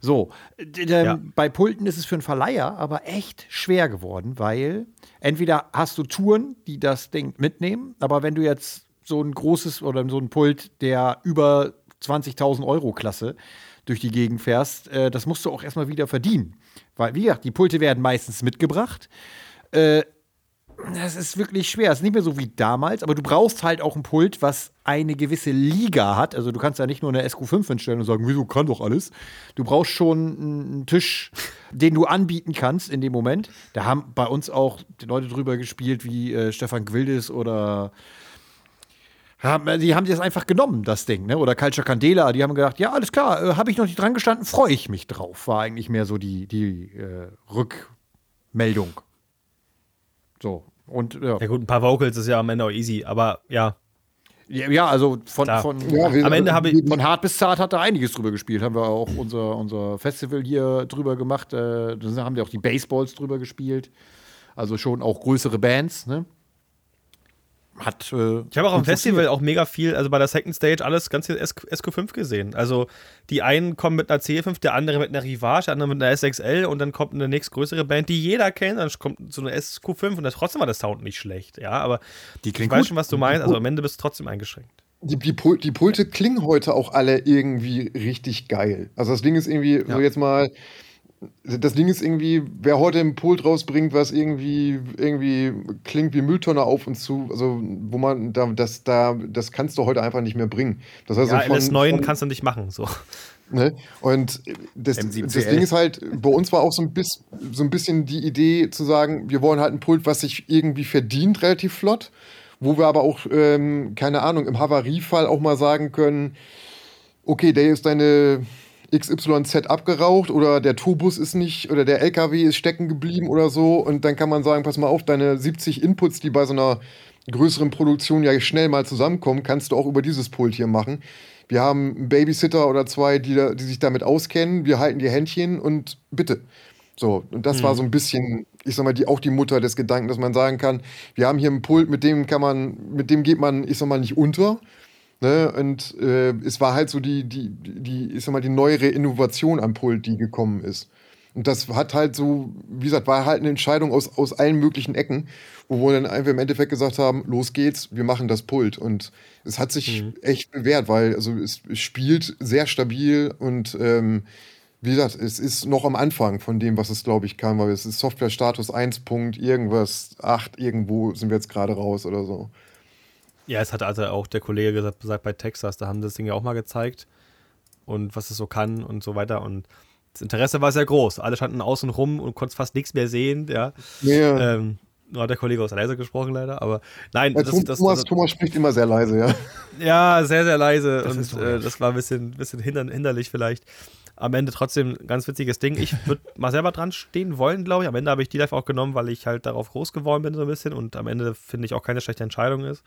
Speaker 1: So, ja. bei Pulten ist es für einen Verleiher aber echt schwer geworden, weil entweder hast du Touren, die das Ding mitnehmen, aber wenn du jetzt so ein großes oder so ein Pult, der über 20.000 Euro Klasse durch die Gegend fährst, äh, das musst du auch erstmal wieder verdienen. Weil, wie gesagt, die Pulte werden meistens mitgebracht. Äh, das ist wirklich schwer. Es ist nicht mehr so wie damals, aber du brauchst halt auch ein Pult, was eine gewisse Liga hat. Also du kannst ja nicht nur eine SQ5 hinstellen und sagen, wieso kann doch alles. Du brauchst schon einen Tisch, den du anbieten kannst in dem Moment. Da haben bei uns auch Leute drüber gespielt, wie äh, Stefan Gwildis oder die haben das einfach genommen, das Ding, ne? Oder Culture Candela, die haben gedacht, ja, alles klar, äh, habe ich noch nicht dran gestanden, freue ich mich drauf. War eigentlich mehr so die, die äh, Rückmeldung. So. Und, ja.
Speaker 2: ja. gut, ein paar Vocals ist ja am Ende auch easy, aber ja.
Speaker 1: Ja, ja also von, von
Speaker 2: ja, am Ende habe ich.
Speaker 1: Von hart bis zart hat da einiges drüber gespielt. Haben wir auch unser, unser Festival hier drüber gemacht. Äh, da haben wir auch die Baseballs drüber gespielt. Also schon auch größere Bands, ne? Hat. Äh,
Speaker 2: ich habe auch am Festival auch mega viel, also bei der Second Stage alles ganz viel SQ5 gesehen. Also die einen kommen mit einer C5, der andere mit einer Rivage, der andere mit einer SXL und dann kommt eine nächstgrößere Band, die jeder kennt, dann kommt so eine SQ5 und das, trotzdem war der Sound nicht schlecht, ja, aber
Speaker 1: die
Speaker 2: ich weiß schon, was du meinst, also am Ende bist du trotzdem eingeschränkt.
Speaker 3: Die, die, Pul die Pulte klingen heute auch alle irgendwie richtig geil. Also das Ding ist irgendwie, ja. so jetzt mal, das Ding ist irgendwie, wer heute ein Pult rausbringt, was irgendwie, irgendwie klingt wie Mülltonne auf und zu, also wo man, da, das, da, das kannst du heute einfach nicht mehr bringen. Das heißt,
Speaker 2: ja, von, LS9 kannst du nicht machen, so.
Speaker 3: Ne? Und das, das Ding ist halt, bei uns war auch so ein, bisschen, so ein bisschen die Idee zu sagen, wir wollen halt ein Pult, was sich irgendwie verdient, relativ flott, wo wir aber auch, ähm, keine Ahnung, im Havariefall auch mal sagen können, okay, der ist deine XYZ abgeraucht oder der Turbus ist nicht oder der LKW ist stecken geblieben oder so. Und dann kann man sagen, pass mal auf, deine 70 Inputs, die bei so einer größeren Produktion ja schnell mal zusammenkommen, kannst du auch über dieses Pult hier machen. Wir haben einen Babysitter oder zwei, die, da, die sich damit auskennen. Wir halten die Händchen und bitte. So, und das hm. war mhm. so ein bisschen, ich sag mal, die, auch die Mutter des Gedanken, dass man sagen kann, wir haben hier einen Pult, mit dem kann man, mit dem geht man, ich sag mal, nicht unter. Ne? Und äh, es war halt so die, die, die, ich sag mal, die neuere Innovation am Pult, die gekommen ist. Und das hat halt so, wie gesagt, war halt eine Entscheidung aus, aus allen möglichen Ecken, wo wir dann einfach im Endeffekt gesagt haben, los geht's, wir machen das Pult. Und es hat sich mhm. echt bewährt, weil also es, es spielt sehr stabil und ähm, wie gesagt, es ist noch am Anfang von dem, was es, glaube ich, kann, weil es ist Software-Status 1. Punkt irgendwas, 8, irgendwo sind wir jetzt gerade raus oder so.
Speaker 2: Ja, es hat also auch der Kollege gesagt, gesagt bei Texas, da haben sie das Ding ja auch mal gezeigt und was es so kann und so weiter und das Interesse war sehr groß. Alle standen außen rum und konnten fast nichts mehr sehen, ja.
Speaker 3: Ja.
Speaker 2: Ähm, nur hat der Kollege aus leise gesprochen leider, aber nein,
Speaker 3: Ja,
Speaker 2: das,
Speaker 3: Tom-
Speaker 2: das,
Speaker 3: Thomas,
Speaker 2: das,
Speaker 3: Thomas spricht immer sehr leise, ja.
Speaker 2: ja, sehr, sehr leise
Speaker 1: Das
Speaker 2: und äh, das war ein bisschen, bisschen hinder, hinderlich vielleicht. Am Ende trotzdem ein ganz witziges Ding. Ich würde mal selber dran stehen wollen, glaube ich. Am Ende habe ich die live auch genommen, weil ich halt darauf groß geworden bin, so ein bisschen. Und am Ende finde ich auch keine schlechte Entscheidung ist.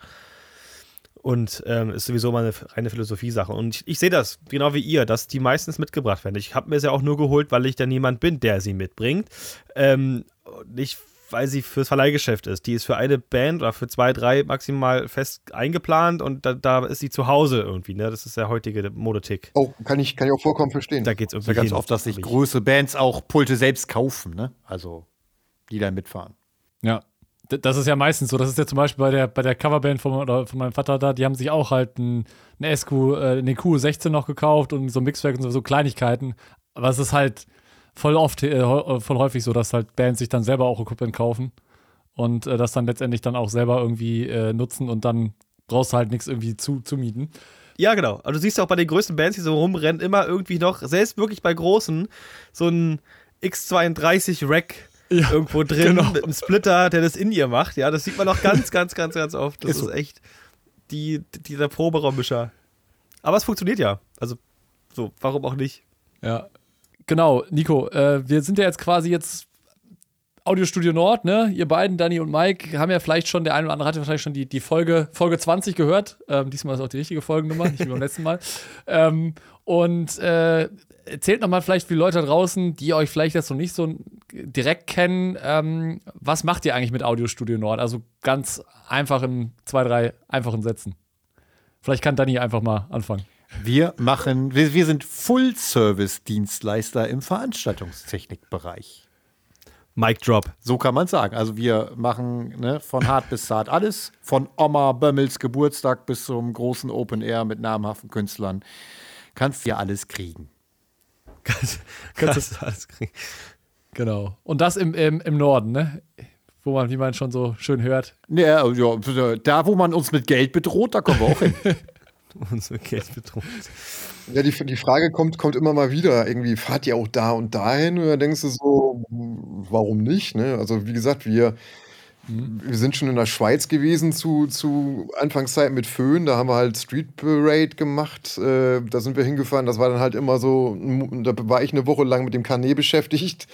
Speaker 2: Und ähm, ist sowieso mal eine reine Philosophie-Sache. Und ich, ich sehe das, genau wie ihr, dass die meistens mitgebracht werden. Ich habe mir sie auch nur geholt, weil ich dann jemand bin, der sie mitbringt. Ähm, nicht, weil sie fürs Verleihgeschäft ist. Die ist für eine Band oder für zwei, drei maximal fest eingeplant und da, da ist sie zu Hause irgendwie. Ne? Das ist der heutige Modetick.
Speaker 3: Oh, kann ich, kann ich auch vollkommen verstehen.
Speaker 2: Da geht es irgendwie
Speaker 1: ja ganz
Speaker 2: hin,
Speaker 1: oft, dass sich große Bands auch Pulte selbst kaufen, ne? Also, die dann mitfahren.
Speaker 4: Ja. Das ist ja meistens so. Das ist ja zum Beispiel bei der, bei der Coverband von, von meinem Vater da, die haben sich auch halt ein, ein SQ, äh, eine Q16 noch gekauft und so ein Mixwerk und so, so Kleinigkeiten. Aber es ist halt voll oft, äh, heu- voll häufig so, dass halt Bands sich dann selber auch Equipment kaufen und äh, das dann letztendlich dann auch selber irgendwie äh, nutzen und dann brauchst du halt nichts irgendwie zu, zu mieten.
Speaker 2: Ja, genau. Also du siehst auch bei den größten Bands, die so rumrennen, immer irgendwie noch, selbst wirklich bei großen, so ein X32-Rack
Speaker 4: Ja,
Speaker 2: irgendwo drin
Speaker 4: genau.
Speaker 2: mit einem Splitter, der das in ihr macht. Ja, das sieht man auch ganz, ganz, ganz, ganz oft. Das
Speaker 1: Ist
Speaker 2: ist, echt die, dieser Proberaummischer. Aber es funktioniert ja. Also, so, warum auch nicht?
Speaker 4: Ja. Genau, Nico, äh, wir sind ja jetzt quasi jetzt Audiostudio Nord, ne? Ihr beiden, Danny und Mike, haben ja vielleicht schon, der eine oder andere hat ja wahrscheinlich schon die, die Folge, Folge 20 gehört. Ähm, diesmal ist auch die richtige Folgennummer, nicht wie beim letzten Mal. Ähm, und äh, erzählt nochmal vielleicht für die Leute da draußen, die euch vielleicht jetzt noch nicht so direkt kennen, ähm, was macht ihr eigentlich mit Audiostudio Nord? Also ganz einfach in zwei, drei einfachen Sätzen. Vielleicht kann Danny einfach mal anfangen.
Speaker 1: Wir machen, wir, wir sind Full-Service-Dienstleister im Veranstaltungstechnikbereich.
Speaker 2: Mic Drop.
Speaker 1: So kann man sagen. Also wir machen ne, von hart bis zart alles. Von Oma Bömmels Geburtstag bis zum großen Open Air mit namhaften Künstlern. Kannst ja alles kriegen.
Speaker 2: Kannst, kannst das alles kriegen.
Speaker 4: Genau. Und das im, im, im Norden, ne? Wo man, wie man schon so schön hört.
Speaker 1: Ja, ja, da, wo man uns mit Geld bedroht, da kommen wir auch hin.
Speaker 2: Unsere Geld bedroht.
Speaker 3: Ja, die, die Frage kommt, kommt immer mal wieder. Irgendwie fahrt ihr auch da und dahin? Oder denkst du so, warum nicht? Ne? Also, wie gesagt, wir, wir sind schon in der Schweiz gewesen zu, zu Anfangszeiten mit Föhn. Da haben wir halt Street Parade gemacht. Äh, da sind wir hingefahren. Das war dann halt immer so, da war ich eine Woche lang mit dem Carnet beschäftigt.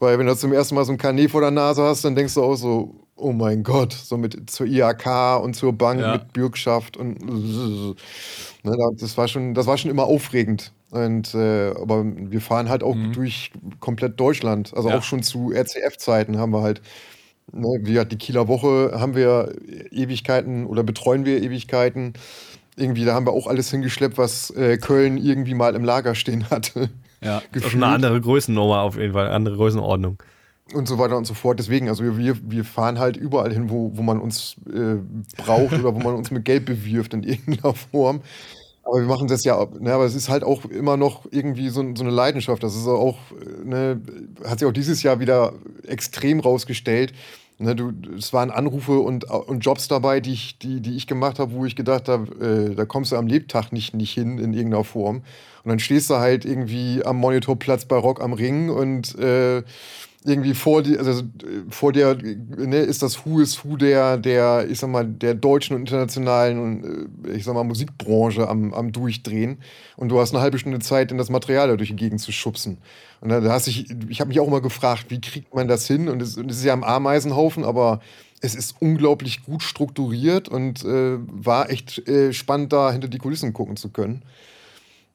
Speaker 3: Weil, wenn du zum ersten Mal so ein Carnet vor der Nase hast, dann denkst du auch so, oh mein Gott, so mit zur IAK und zur Bank
Speaker 4: Ja.
Speaker 3: mit Bürgschaft und ne, da- das war schon, das war schon immer aufregend. Und äh, aber wir fahren halt auch durch komplett Deutschland. Also
Speaker 4: Ja.
Speaker 3: auch schon zu RCF-Zeiten haben wir halt, ne, wie gesagt, die Kieler Woche haben wir Ewigkeiten oder betreuen wir Ewigkeiten. Irgendwie, da haben wir auch alles hingeschleppt, was äh, Köln irgendwie mal im Lager stehen hatte.
Speaker 4: Ja.
Speaker 2: Das ist eine andere Größennummer auf jeden Fall, andere Größenordnung.
Speaker 3: und so weiter und so fort. Deswegen, also wir, wir fahren halt überall hin, wo, wo man uns äh, braucht oder wo man uns mit Geld bewirft in irgendeiner Form. Aber wir machen das ja, ne, aber es ist halt auch immer noch irgendwie so, so eine Leidenschaft. Das ist auch, ne, hat sich auch dieses Jahr wieder extrem rausgestellt. Ne, du, es waren Anrufe und, und Jobs dabei, die ich, die, die ich gemacht habe, wo ich gedacht habe, äh, da kommst du am Lebtag nicht, nicht hin in irgendeiner Form. Und dann stehst du halt irgendwie am Monitorplatz bei Rock am Ring und äh, irgendwie vor dir, also vor dir ne, ist das Who is Who der, der, ich sag mal, der deutschen und internationalen und äh, ich sag mal, Musikbranche am, am Durchdrehen. Und du hast eine halbe Stunde Zeit, in das Material da durch die Gegend zu schubsen. Und da, da hast ich, ich habe mich auch immer gefragt, wie kriegt man das hin? Und es, und es ist ja am Ameisenhaufen, aber es ist unglaublich gut strukturiert und äh, war echt äh, spannend, da hinter die Kulissen gucken zu können.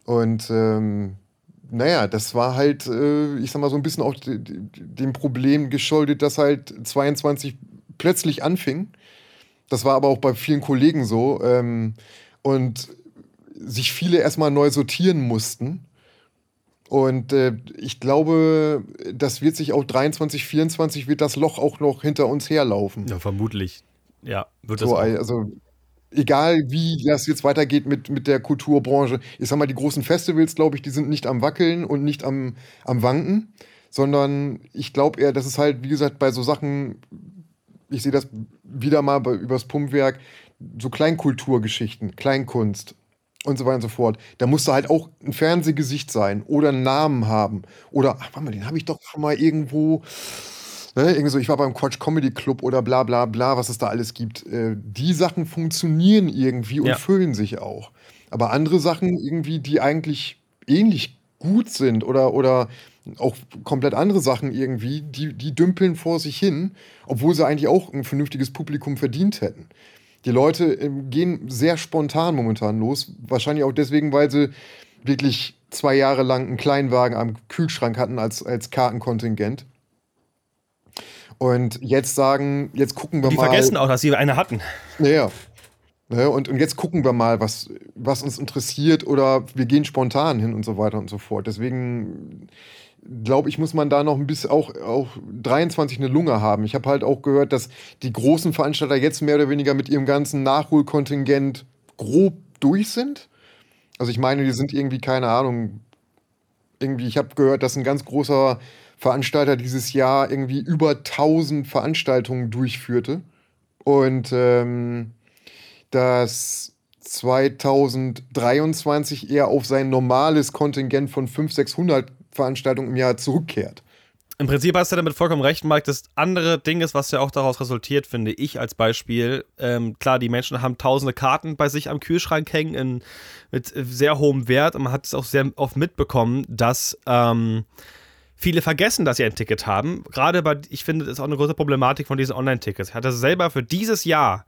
Speaker 3: Und ähm, naja, das war halt, äh, ich sag mal, so ein bisschen auch de- de- dem Problem geschuldet, dass halt 22 plötzlich anfing. Das war aber auch bei vielen Kollegen so. Ähm, und sich viele erstmal neu sortieren mussten. Und äh, ich glaube, das wird sich auch 23, 24 wird das Loch auch noch hinter uns herlaufen.
Speaker 2: Ja, vermutlich. Ja, wird das
Speaker 3: So,
Speaker 2: auch.
Speaker 3: also egal wie das jetzt weitergeht mit, mit der Kulturbranche, ich sag mal, die großen Festivals, glaube ich, die sind nicht am Wackeln und nicht am, am Wanken, sondern ich glaube eher, dass es halt, wie gesagt, bei so Sachen, ich sehe das wieder mal bei, übers Pumpwerk, so Kleinkulturgeschichten, Kleinkunst und so weiter und so fort. Da musst du halt auch ein Fernsehgesicht sein oder einen Namen haben. Oder, ach, warte mal, den habe ich doch schon mal irgendwo. Ne, irgendwie so, ich war beim Quatsch Comedy Club oder bla bla bla, was es da alles gibt. Äh, die Sachen funktionieren irgendwie und
Speaker 2: Ja.
Speaker 3: füllen sich auch. Aber andere Sachen irgendwie, die eigentlich ähnlich gut sind oder, oder auch komplett andere Sachen irgendwie, die, die dümpeln vor sich hin, obwohl sie eigentlich auch ein vernünftiges Publikum verdient hätten. Die Leute ähm, gehen sehr spontan momentan los. Wahrscheinlich auch deswegen, weil sie wirklich zwei Jahre lang einen Kleinwagen am Kühlschrank hatten als, als Kartenkontingent. Und jetzt sagen, jetzt gucken wir
Speaker 2: Die
Speaker 3: mal.
Speaker 2: vergessen auch, dass sie eine hatten.
Speaker 3: Ja, ja. Ne, und, und jetzt gucken wir mal, was, was uns interessiert oder wir gehen spontan hin und so weiter und so fort. Deswegen glaube ich, muss man da noch ein bisschen auch, auch 23 eine Lunge haben. Ich habe halt auch gehört, dass die großen Veranstalter jetzt mehr oder weniger mit ihrem ganzen Nachholkontingent grob durch sind. Also ich meine, die sind irgendwie, keine Ahnung, irgendwie, ich habe gehört, dass ein ganz großer Veranstalter dieses Jahr irgendwie über 1000 Veranstaltungen durchführte. Und ähm, dass 2023 eher auf sein normales Kontingent von 500, 600 Veranstaltungen im Jahr zurückkehrt.
Speaker 2: Im Prinzip hast du damit vollkommen recht, Mike. Das andere Ding ist, was ja auch daraus resultiert, finde ich als Beispiel. Ähm, klar, die Menschen haben tausende Karten bei sich am Kühlschrank hängen in, mit sehr hohem Wert und man hat es auch sehr oft mitbekommen, dass ähm, viele vergessen, dass sie ein Ticket haben. Gerade bei, ich finde, das ist auch eine große Problematik von diesen Online-Tickets. Ich hatte selber für dieses Jahr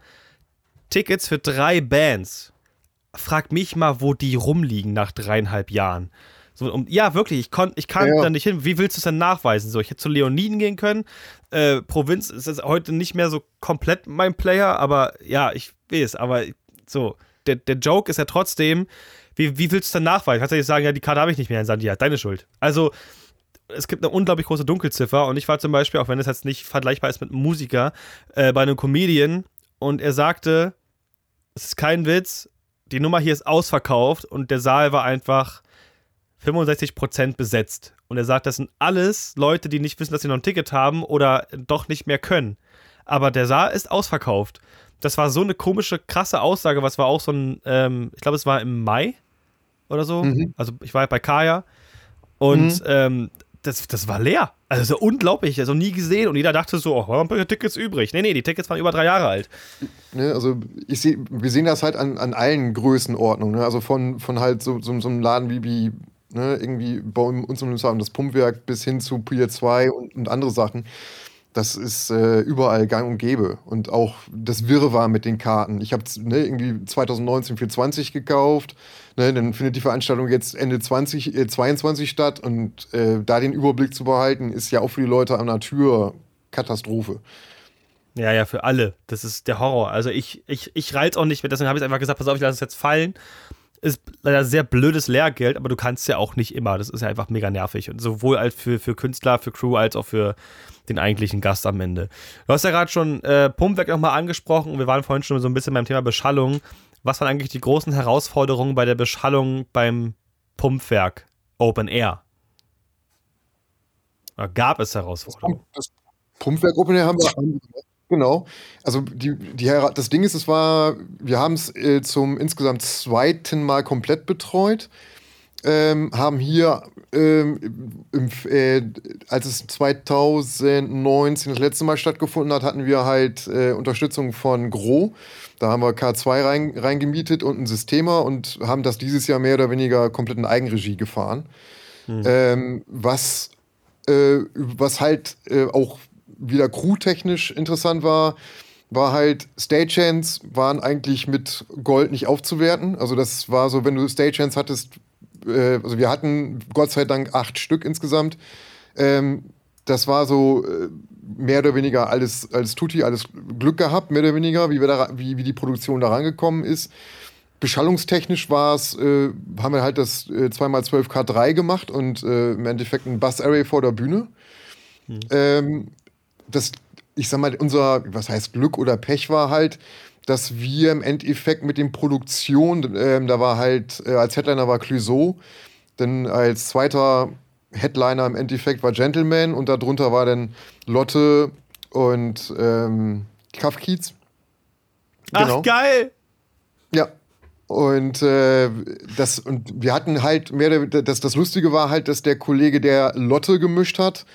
Speaker 2: Tickets für drei Bands. Frag mich mal, wo die rumliegen nach dreieinhalb Jahren. So, um, ja, wirklich, ich, kon, ich kann
Speaker 3: Ja.
Speaker 2: da nicht hin. Wie willst du es denn nachweisen? So, ich hätte zu Leoniden gehen können. Äh, Provinz ist jetzt heute nicht mehr so komplett mein Player, aber ja, ich weiß, aber so, der, der Joke ist ja trotzdem, wie, wie willst du es denn nachweisen? Kannst du nicht sagen, ja, die Karte habe ich nicht mehr in Sandia, deine Schuld. Also, es gibt eine unglaublich große Dunkelziffer und ich war zum Beispiel, auch wenn es jetzt nicht vergleichbar ist mit einem Musiker, äh, bei einem Comedian und er sagte, es ist kein Witz, die Nummer hier ist ausverkauft und der Saal war einfach 65% besetzt. Und er sagt, das sind alles Leute, die nicht wissen, dass sie noch ein Ticket haben oder doch nicht mehr können. Aber der Saal ist ausverkauft. Das war so eine komische, krasse Aussage, was war auch so ein, ähm, ich glaube, es war im Mai oder so.
Speaker 3: Mhm.
Speaker 2: Also ich war bei Kaya und ähm, das, das war leer. Also so unglaublich, also nie gesehen. Und jeder dachte so, oh, haben ein paar Tickets übrig. Nee, nee, die Tickets waren über drei Jahre alt.
Speaker 3: Ne, also ich seh, wir sehen das halt an, an allen Größenordnungen. Ne? Also von, von halt so, so, so einem Laden wie, wie ne, irgendwie bei uns im Laden das Pumpwerk bis hin zu Pier 2 und, und andere Sachen. Das ist äh, überall gang und gäbe. Und auch das Wirrwarr mit den Karten. Ich habe ne, irgendwie 2019 für 20 gekauft. Ne, dann findet die Veranstaltung jetzt Ende 20, äh, 22 statt. Und äh, da den Überblick zu behalten, ist ja auch für die Leute an der Tür Katastrophe.
Speaker 2: Ja, ja, für alle. Das ist der Horror. Also ich, ich, ich reiz auch nicht mit, deswegen habe ich einfach gesagt, pass auf, ich lasse es jetzt fallen. Ist leider sehr blödes Lehrgeld, aber du kannst ja auch nicht immer. Das ist ja einfach mega nervig. Und sowohl als für, für Künstler, für Crew, als auch für den eigentlichen Gast am Ende. Du hast ja gerade schon äh, Pumpwerk nochmal angesprochen und wir waren vorhin schon so ein bisschen beim Thema Beschallung. Was waren eigentlich die großen Herausforderungen bei der Beschallung beim Pumpwerk Open Air? Oder gab es Herausforderungen?
Speaker 3: Das Pumpwerk Open Air haben wir. Genau. Also die, die, das Ding ist, es war, wir haben es äh, zum insgesamt zweiten Mal komplett betreut. Ähm, haben hier, ähm, im, äh, als es 2019 das letzte Mal stattgefunden hat, hatten wir halt äh, Unterstützung von Gro. Da haben wir K2 rein, reingemietet und ein Systemer und haben das dieses Jahr mehr oder weniger komplett in Eigenregie gefahren. Ähm, was äh, was halt äh, auch wieder crewtechnisch interessant war, war halt Stagehands waren eigentlich mit Gold nicht aufzuwerten. Also das war so, wenn du Stagehands hattest, äh, also wir hatten Gott sei Dank acht Stück insgesamt. Ähm, das war so äh, mehr oder weniger alles, alles Tutti, alles Glück gehabt, mehr oder weniger, wie, wir da, wie, wie die Produktion da rangekommen ist. Beschallungstechnisch war es, äh, haben wir halt das äh, 2x12K3 gemacht und äh, im Endeffekt ein Bus-Array vor der Bühne. Ähm, das ich sag mal, unser, was heißt Glück oder Pech war halt, dass wir im Endeffekt mit den Produktionen, ähm, da war halt, äh, als Headliner war Clouseau, denn als zweiter Headliner im Endeffekt war Gentleman und darunter war dann Lotte und ähm, Kafkiez.
Speaker 2: Ach, geil!
Speaker 3: Ja. Und äh, das und wir hatten halt mehr das das Lustige war halt, dass der Kollege, der Lotte gemischt hat,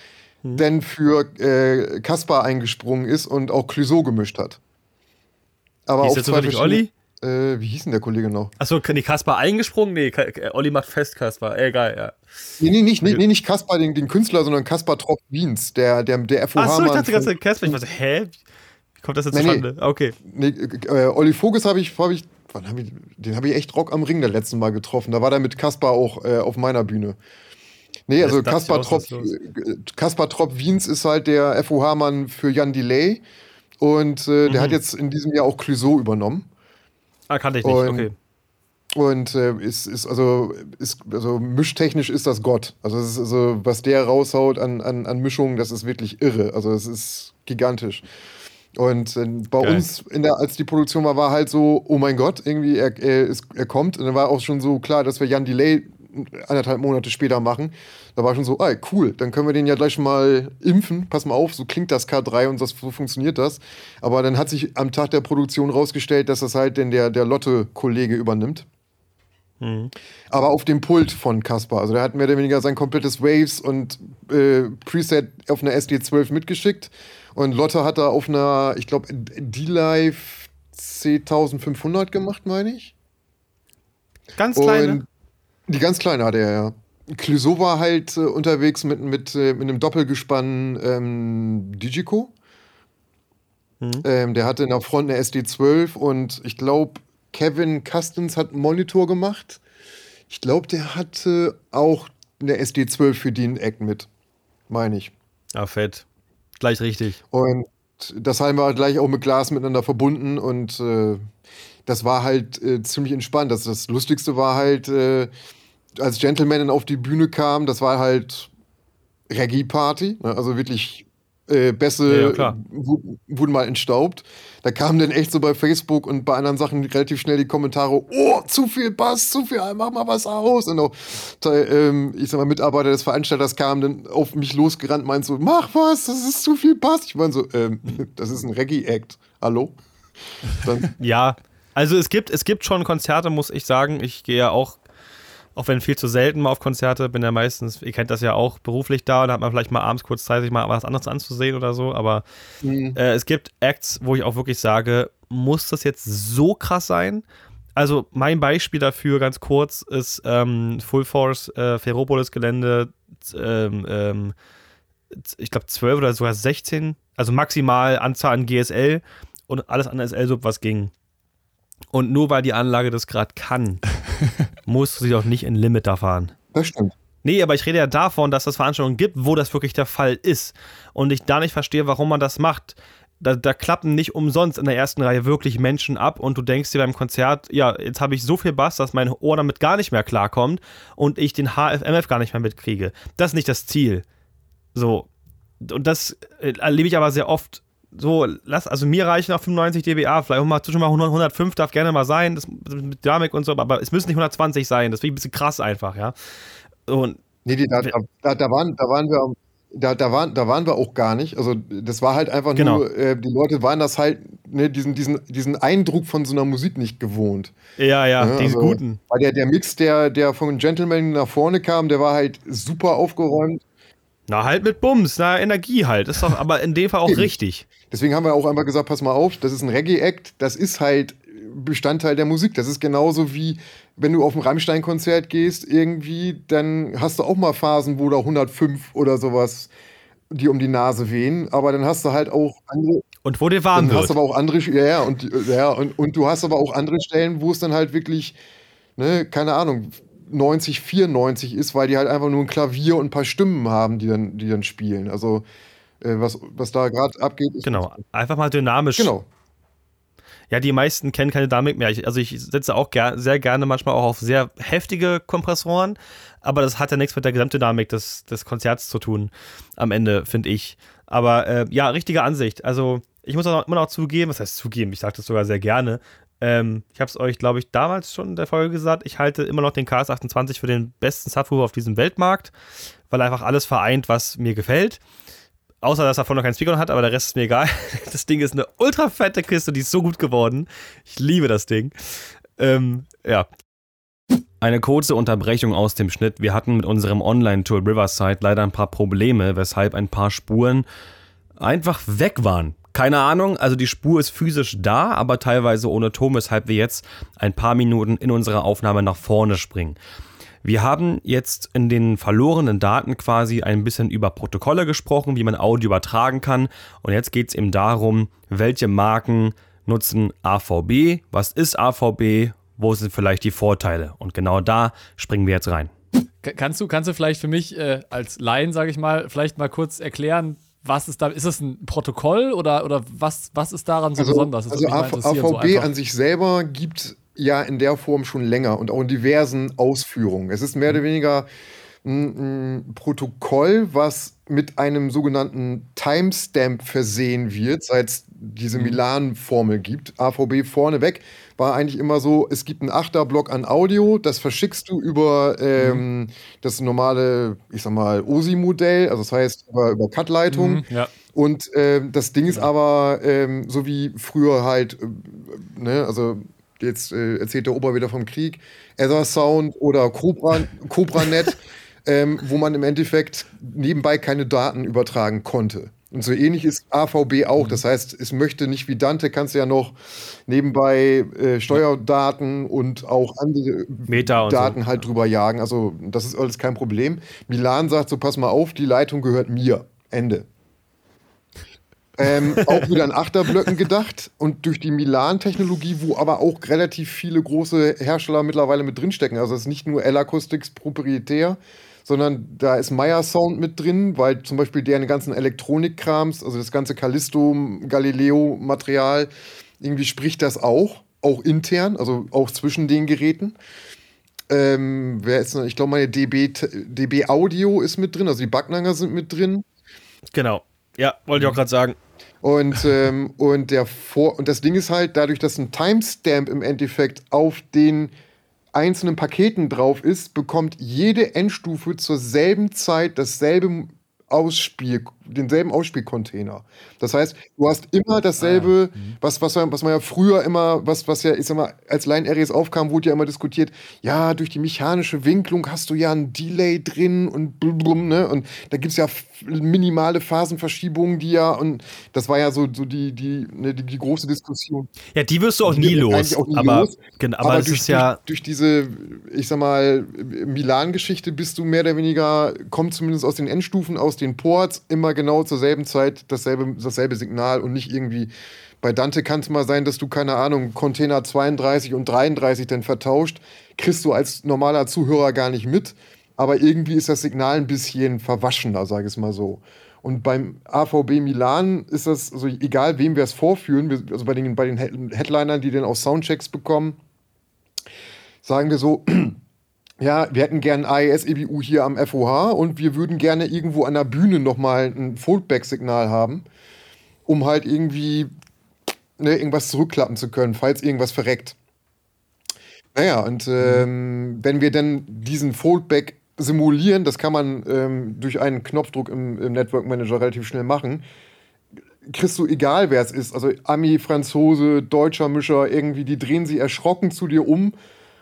Speaker 2: Hm.
Speaker 3: dann für äh, Kaspar eingesprungen ist und auch Clouseau gemischt hat. Aber
Speaker 2: Hieß
Speaker 3: auf
Speaker 2: der zufällig Olli?
Speaker 3: Äh, wie hieß denn der Kollege noch?
Speaker 2: Achso, die Kaspar eingesprungen? Nee, Olli macht fest Kaspar. Egal, ja.
Speaker 3: Nee, nee, nicht, nee, nee, nicht Kaspar, den, den Künstler, sondern Kaspar Tropf Wiens, der, der, der FOH.
Speaker 2: Achso, ich dachte ganz
Speaker 3: von-
Speaker 2: Kaspar. Ich so, hä? Wie kommt das jetzt
Speaker 3: Nee, nee.
Speaker 2: zustande? Okay.
Speaker 3: Nee, äh, Olli Voges habe ich, hab ich, wann hab ich, den habe ich echt Rock am Ring das letzte Mal getroffen. Da war der mit Kaspar auch äh, auf meiner Bühne. Nee, also
Speaker 2: dachte
Speaker 3: Kaspar
Speaker 2: auch,
Speaker 3: Trop,
Speaker 2: was ist
Speaker 3: äh, Kaspar Trop Wiens ist halt der FOH-Mann für Jan Delay. Und äh, der
Speaker 2: Mhm.
Speaker 3: hat jetzt in diesem Jahr auch Clouseau übernommen.
Speaker 2: Ah, kannte ich nicht.
Speaker 3: Und-
Speaker 2: Okay.
Speaker 3: Und äh, ist, ist, also, ist, also mischtechnisch ist das Gott. Also, ist, also was der raushaut an, an, an Mischungen, das ist wirklich irre. Also es ist gigantisch. Und äh, bei
Speaker 2: Geil.
Speaker 3: uns, in der, als die Produktion war, war halt so, oh mein Gott, irgendwie er, er, ist, er kommt. Und dann war auch schon so klar, dass wir Jan Delay anderthalb Monate später machen. Da war schon so, ah, cool, dann können wir den ja gleich mal impfen. Pass mal auf, so klingt das K3 und das, so funktioniert das. Aber dann hat sich am Tag der Produktion rausgestellt, dass das halt denn der, der Lotte-Kollege übernimmt. Aber auf dem Pult von Caspar. Also der hat mehr oder weniger sein komplettes Waves und äh, Preset auf einer SD12 mitgeschickt. Und Lotte hat da auf einer, ich glaube, D-Live C1500 gemacht, meine ich.
Speaker 2: Ganz kleine.
Speaker 3: Und die ganz kleine hatte er, ja. Clouseau war halt äh, unterwegs mit, mit, äh, mit einem Doppelgespann ähm, Digico.
Speaker 2: Mhm.
Speaker 3: Ähm, der hatte in der Front eine SD12 und ich glaube, Kevin Custins hat einen Monitor gemacht. Ich glaube, der hatte auch eine SD12 für den Act mit. Meine ich.
Speaker 2: Ah, fett. Gleich richtig.
Speaker 3: Und das haben wir gleich auch mit Glas miteinander verbunden und äh, das war halt äh, ziemlich entspannt. Das, das Lustigste war halt, äh, als Gentleman dann auf die Bühne kam, das war halt Reggae-Party, ne? also wirklich äh, Bässe
Speaker 2: Ja, ja,
Speaker 3: wurden mal entstaubt. Da kamen dann echt so bei Facebook und bei anderen Sachen relativ schnell die Kommentare, oh, zu viel Bass, zu viel, mach mal was aus. Und auch, ähm, ich sag mal, Mitarbeiter des Veranstalters kamen dann auf mich losgerannt, meint so, mach was, das ist zu viel Bass. Ich meine so, ähm, das ist ein Reggae-Act. Hallo?
Speaker 2: Ja, also es gibt, es gibt schon Konzerte, muss ich sagen. Ich gehe ja auch, auch wenn viel zu selten mal auf Konzerte, bin ja meistens, ihr kennt das ja auch, beruflich da und hat man vielleicht mal abends kurz Zeit, sich mal was anderes anzusehen oder so. Aber äh, es gibt Acts, wo ich auch wirklich sage, muss das jetzt so krass sein? Also mein Beispiel dafür ganz kurz ist ähm, Full Force äh, Ferropolis Gelände, ähm, ähm, ich glaube 12 oder sogar 16, also maximal Anzahl an GSL und alles an SL-Sub, was ging. Und nur weil die Anlage das gerade kann, musst du sie doch nicht in Limiter fahren.
Speaker 3: das stimmt.
Speaker 2: Nee, aber ich rede ja davon, dass es Veranstaltungen gibt, wo das wirklich der Fall ist. Und ich da nicht verstehe, warum man das macht. Da, da klappen nicht umsonst in der ersten Reihe wirklich Menschen ab und du denkst dir beim Konzert, ja, jetzt habe ich so viel Bass, dass mein Ohr damit gar nicht mehr klarkommt und ich den HFMF gar nicht mehr mitkriege. Das ist nicht das Ziel. So. Und das äh, erlebe ich aber sehr oft. So, lass, also mir reichen auch 95 dBA, vielleicht mal zwischen mal 100, 105 darf gerne mal sein, das mit Dynamik und so, aber es müssen nicht 120 sein, das finde ich ein bisschen krass einfach, ja. Und
Speaker 3: Nee, die, da, da, da, waren, da waren wir da, da, waren, da waren wir auch gar nicht. Also das war halt einfach
Speaker 2: Genau.
Speaker 3: nur, äh, die Leute waren das halt, ne, diesen, diesen, diesen Eindruck von so einer Musik nicht gewohnt.
Speaker 2: ja, ja,
Speaker 3: Ne?
Speaker 2: diese
Speaker 3: Also,
Speaker 2: guten.
Speaker 3: Weil der, der Mix, der, der von Gentleman nach vorne kam, der war halt super aufgeräumt.
Speaker 2: Na, halt mit Bums, na, Energie halt. Ist doch aber in dem Fall auch richtig.
Speaker 3: Deswegen haben wir auch einfach gesagt, pass mal auf, das ist ein Reggae-Act, das ist halt Bestandteil der Musik. Das ist genauso wie, wenn du auf ein Rammstein-Konzert gehst, irgendwie, dann hast du auch mal Phasen, wo da 105 oder sowas die um die Nase wehen, aber dann hast du halt auch andere,
Speaker 2: Und wo dir warm
Speaker 3: dann hast
Speaker 2: wird.
Speaker 3: aber auch andere, ja, ja, und, ja, und, und du hast aber auch andere Stellen, wo es dann halt wirklich, ne, keine Ahnung, 90, 94 ist, weil die halt einfach nur ein Klavier und ein paar Stimmen haben, die dann, die dann spielen. Also, was, was da gerade abgeht, ist.
Speaker 2: Genau, einfach mal dynamisch.
Speaker 3: Genau.
Speaker 2: Ja, die meisten kennen keine Dynamik mehr. Ich, also ich setze auch ger sehr gerne manchmal auch auf sehr heftige Kompressoren, aber das hat ja nichts mit der Gesamtdynamik des, des Konzerts zu tun am Ende, finde ich. Aber äh, ja, richtige Ansicht. Also, ich muss auch immer noch zugeben, was heißt zugeben? Ich sage das sogar sehr gerne. Ähm, ich habe es euch, glaube ich, damals schon in der Folge gesagt. Ich halte immer noch den KS28 für den besten Subwoofer auf diesem Weltmarkt, weil er einfach alles vereint, was mir gefällt. Außer, dass er vorne noch keinen Speaker hat, aber der Rest ist mir egal. Das Ding ist eine ultra fette Kiste, die ist so gut geworden. Ich liebe das Ding. Ähm, ja. Eine kurze Unterbrechung aus dem Schnitt. Wir hatten mit unserem Online-Tool Riverside leider ein paar Probleme, weshalb ein paar Spuren einfach weg waren. Keine Ahnung, also die Spur ist physisch da, aber teilweise ohne Ton, weshalb wir jetzt ein paar Minuten in unserer Aufnahme nach vorne springen. Wir haben jetzt in den verlorenen Daten quasi ein bisschen über Protokolle gesprochen, wie man Audio übertragen kann. Und jetzt geht es eben darum, welche Marken nutzen AVB, was ist AVB, wo sind vielleicht die Vorteile. Und genau da springen wir jetzt rein.
Speaker 4: Kannst du, kannst du vielleicht für mich äh, als Laien, sage ich mal, vielleicht mal kurz erklären, was ist da, ist das ein Protokoll oder, oder was, was ist daran so
Speaker 3: also,
Speaker 4: besonders?
Speaker 3: also AVB so an sich selber gibt ja in der Form schon länger und auch in diversen Ausführungen. Es ist mehr oder weniger ein, ein Protokoll, was mit einem sogenannten Timestamp versehen wird, seit es diese mhm. Milan-Formel gibt. AVB vorneweg war eigentlich immer so, es gibt einen Achterblock an Audio, das verschickst du über ähm, mhm. das normale, ich sag mal, OSI-Modell, also das heißt über, über Cut-Leitung. Mhm, ja. Und äh, das Ding ist genau. aber ähm, so wie früher halt, äh, ne, also jetzt äh, erzählt der Ober wieder vom Krieg, Ether Sound oder Cobra, CobraNet, ähm, wo man im Endeffekt nebenbei keine Daten übertragen konnte. Und so ähnlich ist AVB auch. Das heißt, es möchte nicht wie Dante, kannst du ja noch nebenbei äh, Steuerdaten und auch andere
Speaker 2: Meta
Speaker 3: Daten
Speaker 2: so.
Speaker 3: halt drüber jagen. Also das ist alles kein Problem. Milan sagt so, pass mal auf, die Leitung gehört mir. Ende. Ähm, auch wieder an Achterblöcken gedacht und durch die Milan-Technologie, wo aber auch relativ viele große Hersteller mittlerweile mit drinstecken. Also es ist nicht nur L-Acoustics proprietär, sondern da ist Meyer Sound mit drin, weil zum Beispiel deren ganzen Elektronikkrams, also das ganze Callisto, Galileo-Material, irgendwie spricht das auch, auch intern, also auch zwischen den Geräten. Ähm, wer ist noch? Ich glaube, meine DB, DB Audio ist mit drin, also die Backnanger sind mit drin.
Speaker 2: Genau. Ja, wollte ich auch gerade sagen.
Speaker 3: Und, ähm, und, der Vor und das Ding ist halt, dadurch, dass ein Timestamp im Endeffekt auf den einzelnen Paketen drauf ist, bekommt jede Endstufe zur selben Zeit dasselbe Ausspiel, denselben Ausspielcontainer. Das heißt, du hast immer dasselbe, ah, mhm. was, was, was man ja früher immer, was, was ja, ich sag mal, als Line-Areas aufkam, wurde ja immer diskutiert, ja, durch die mechanische Winklung hast du ja ein Delay drin und blum, ne? Und da gibt es ja minimale Phasenverschiebungen, die ja, und das war ja so, so die, die, ne, die, die große Diskussion.
Speaker 2: Ja, die wirst du auch nie los. Auch nie aber, los. Genau, aber, aber durch, ja
Speaker 3: durch, durch, diese, ich sag mal, Milan-Geschichte bist du mehr oder weniger, kommt zumindest aus den Endstufen, aus den Ports, immer genau zur selben Zeit dasselbe, dasselbe Signal und nicht irgendwie. Bei Dante kann es mal sein, dass du, keine Ahnung, Container 32 und 33 dann vertauscht. Kriegst du als normaler Zuhörer gar nicht mit aber irgendwie ist das Signal ein bisschen verwaschener, sage ich es mal so. Und beim AVB Milan ist das, also egal wem wir es vorführen, also bei den, bei den Headlinern, die dann auch Soundchecks bekommen, sagen wir so, ja, wir hätten gerne AES-EBU hier am FOH und wir würden gerne irgendwo an der Bühne nochmal ein Foldback-Signal haben, um halt irgendwie ne, irgendwas zurückklappen zu können, falls irgendwas verreckt. Naja, und ähm, wenn wir dann diesen Foldback simulieren, das kann man ähm, durch einen Knopfdruck im, im, Network Manager relativ schnell machen. Kriegst du egal, wer es ist, also Ami, Franzose, deutscher Mischer, irgendwie, die drehen sich erschrocken zu dir um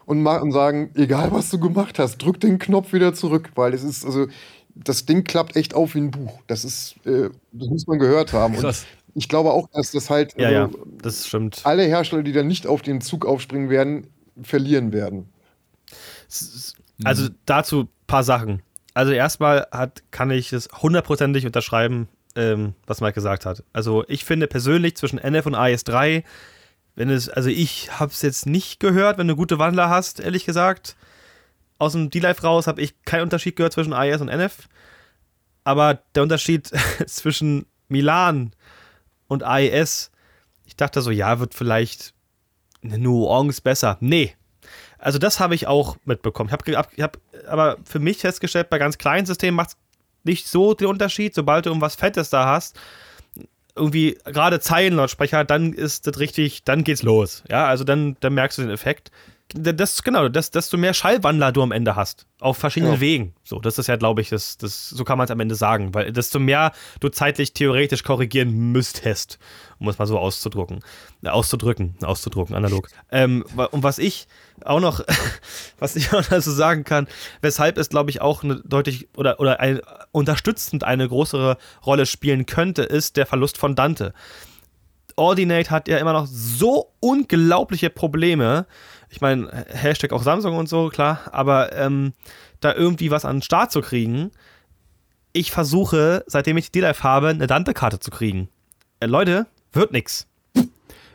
Speaker 3: und, und sagen, egal was du gemacht hast, drück den Knopf wieder zurück, weil es ist, also das Ding klappt echt auf wie ein Buch. Das ist, äh, das muss man gehört haben. Und ich glaube auch, dass das halt
Speaker 2: ja, also, ja, das stimmt.
Speaker 3: alle Hersteller, die dann nicht auf den Zug aufspringen werden, verlieren werden.
Speaker 2: Also dazu ein paar Sachen. Also erstmal hat, kann ich es hundertprozentig unterschreiben, ähm, was Mike gesagt hat. Also ich finde persönlich zwischen NF und AS3, wenn es, also ich habe es jetzt nicht gehört, wenn du gute Wandler hast, ehrlich gesagt. Aus dem D-Life raus habe ich keinen Unterschied gehört zwischen AS und NF. Aber der Unterschied zwischen Milan und AES, ich dachte so, ja, wird vielleicht eine Nuance besser. Nee, also das habe ich auch mitbekommen. Ich habe hab, aber für mich festgestellt, bei ganz kleinen Systemen macht es nicht so den Unterschied. Sobald du irgendwas Fettes da hast, irgendwie gerade Zeilenlautsprecher, dann ist das richtig, dann geht's los. Ja, also dann, dann merkst du den Effekt. Das, genau, das, desto mehr Schallwandler du am Ende hast. Auf verschiedenen
Speaker 3: Ja.
Speaker 2: Wegen. So, das ist ja, glaube ich, das, das, so kann man es am Ende sagen. Weil desto mehr du zeitlich theoretisch korrigieren müsstest, um es mal so auszudrücken. Äh, auszudrücken, auszudrucken, analog. Ähm, und was ich auch noch, was ich auch noch so sagen kann, weshalb es, glaube ich, auch eine deutlich oder, oder ein, unterstützend eine größere Rolle spielen könnte, ist der Verlust von Dante. Ordinate hat ja immer noch so unglaubliche Probleme. Ich meine, Hashtag auch Samsung und so, klar, aber ähm, da irgendwie was an den Start zu kriegen. Ich versuche, seitdem ich die D-Live habe, eine Dante-Karte zu kriegen. Äh, Leute, wird nix.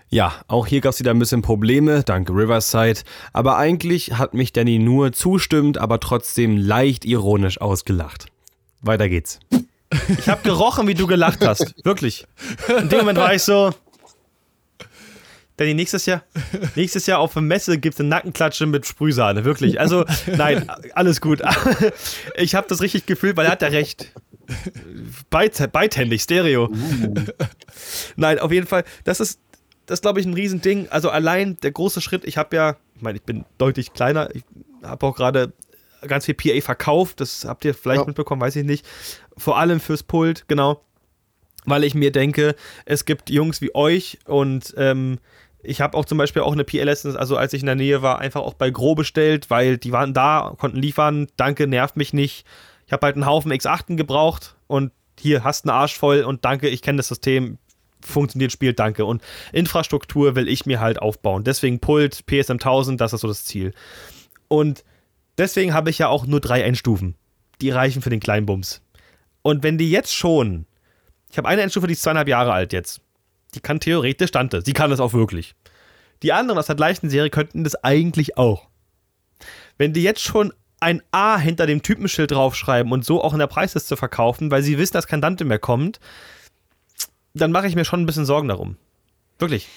Speaker 6: Ja, auch hier gab es wieder ein bisschen Probleme, dank Riverside. Aber eigentlich hat mich Danny nur zustimmt, aber trotzdem leicht ironisch ausgelacht. Weiter geht's.
Speaker 2: Ich habe gerochen, wie du gelacht hast. Wirklich. In dem Moment war ich so. Danny, nächstes Jahr, nächstes Jahr auf der Messe gibt es eine Nackenklatsche mit Sprühsahne. Wirklich. Also, nein, alles gut. Ich habe das richtig gefühlt, weil er hat ja recht. Beit, beidhändig, Stereo. Nein, auf jeden Fall, das ist, das glaube ich, ein Riesending. Also allein der große Schritt, ich habe ja, ich meine, ich bin deutlich kleiner, ich habe auch gerade ganz viel PA verkauft, das habt ihr vielleicht
Speaker 3: Ja.
Speaker 2: mitbekommen, weiß ich nicht. Vor allem fürs Pult, genau. Weil ich mir denke, es gibt Jungs wie euch und ähm, ich habe auch zum Beispiel auch eine letztens, also als ich in der Nähe war, einfach auch bei Gro bestellt, weil die waren da, konnten liefern. Danke, nervt mich nicht. Ich habe halt einen Haufen X8 gebraucht und hier hast einen Arsch voll und danke, ich kenne das System, funktioniert, spielt, danke. Und Infrastruktur will ich mir halt aufbauen. Deswegen Pult, PSM 1000, das ist so das Ziel. Und deswegen habe ich ja auch nur drei Endstufen. Die reichen für den kleinen Bums. Und wenn die jetzt schon, ich habe eine Endstufe, die ist zweieinhalb Jahre alt jetzt. Die kann theoretisch Dante. Sie kann das auch wirklich. Die anderen aus der gleichen Serie könnten das eigentlich auch. Wenn die jetzt schon ein A hinter dem Typenschild draufschreiben und so auch in der Preisliste verkaufen, weil sie wissen, dass kein Dante mehr kommt, dann mache ich mir schon ein bisschen Sorgen darum. Wirklich.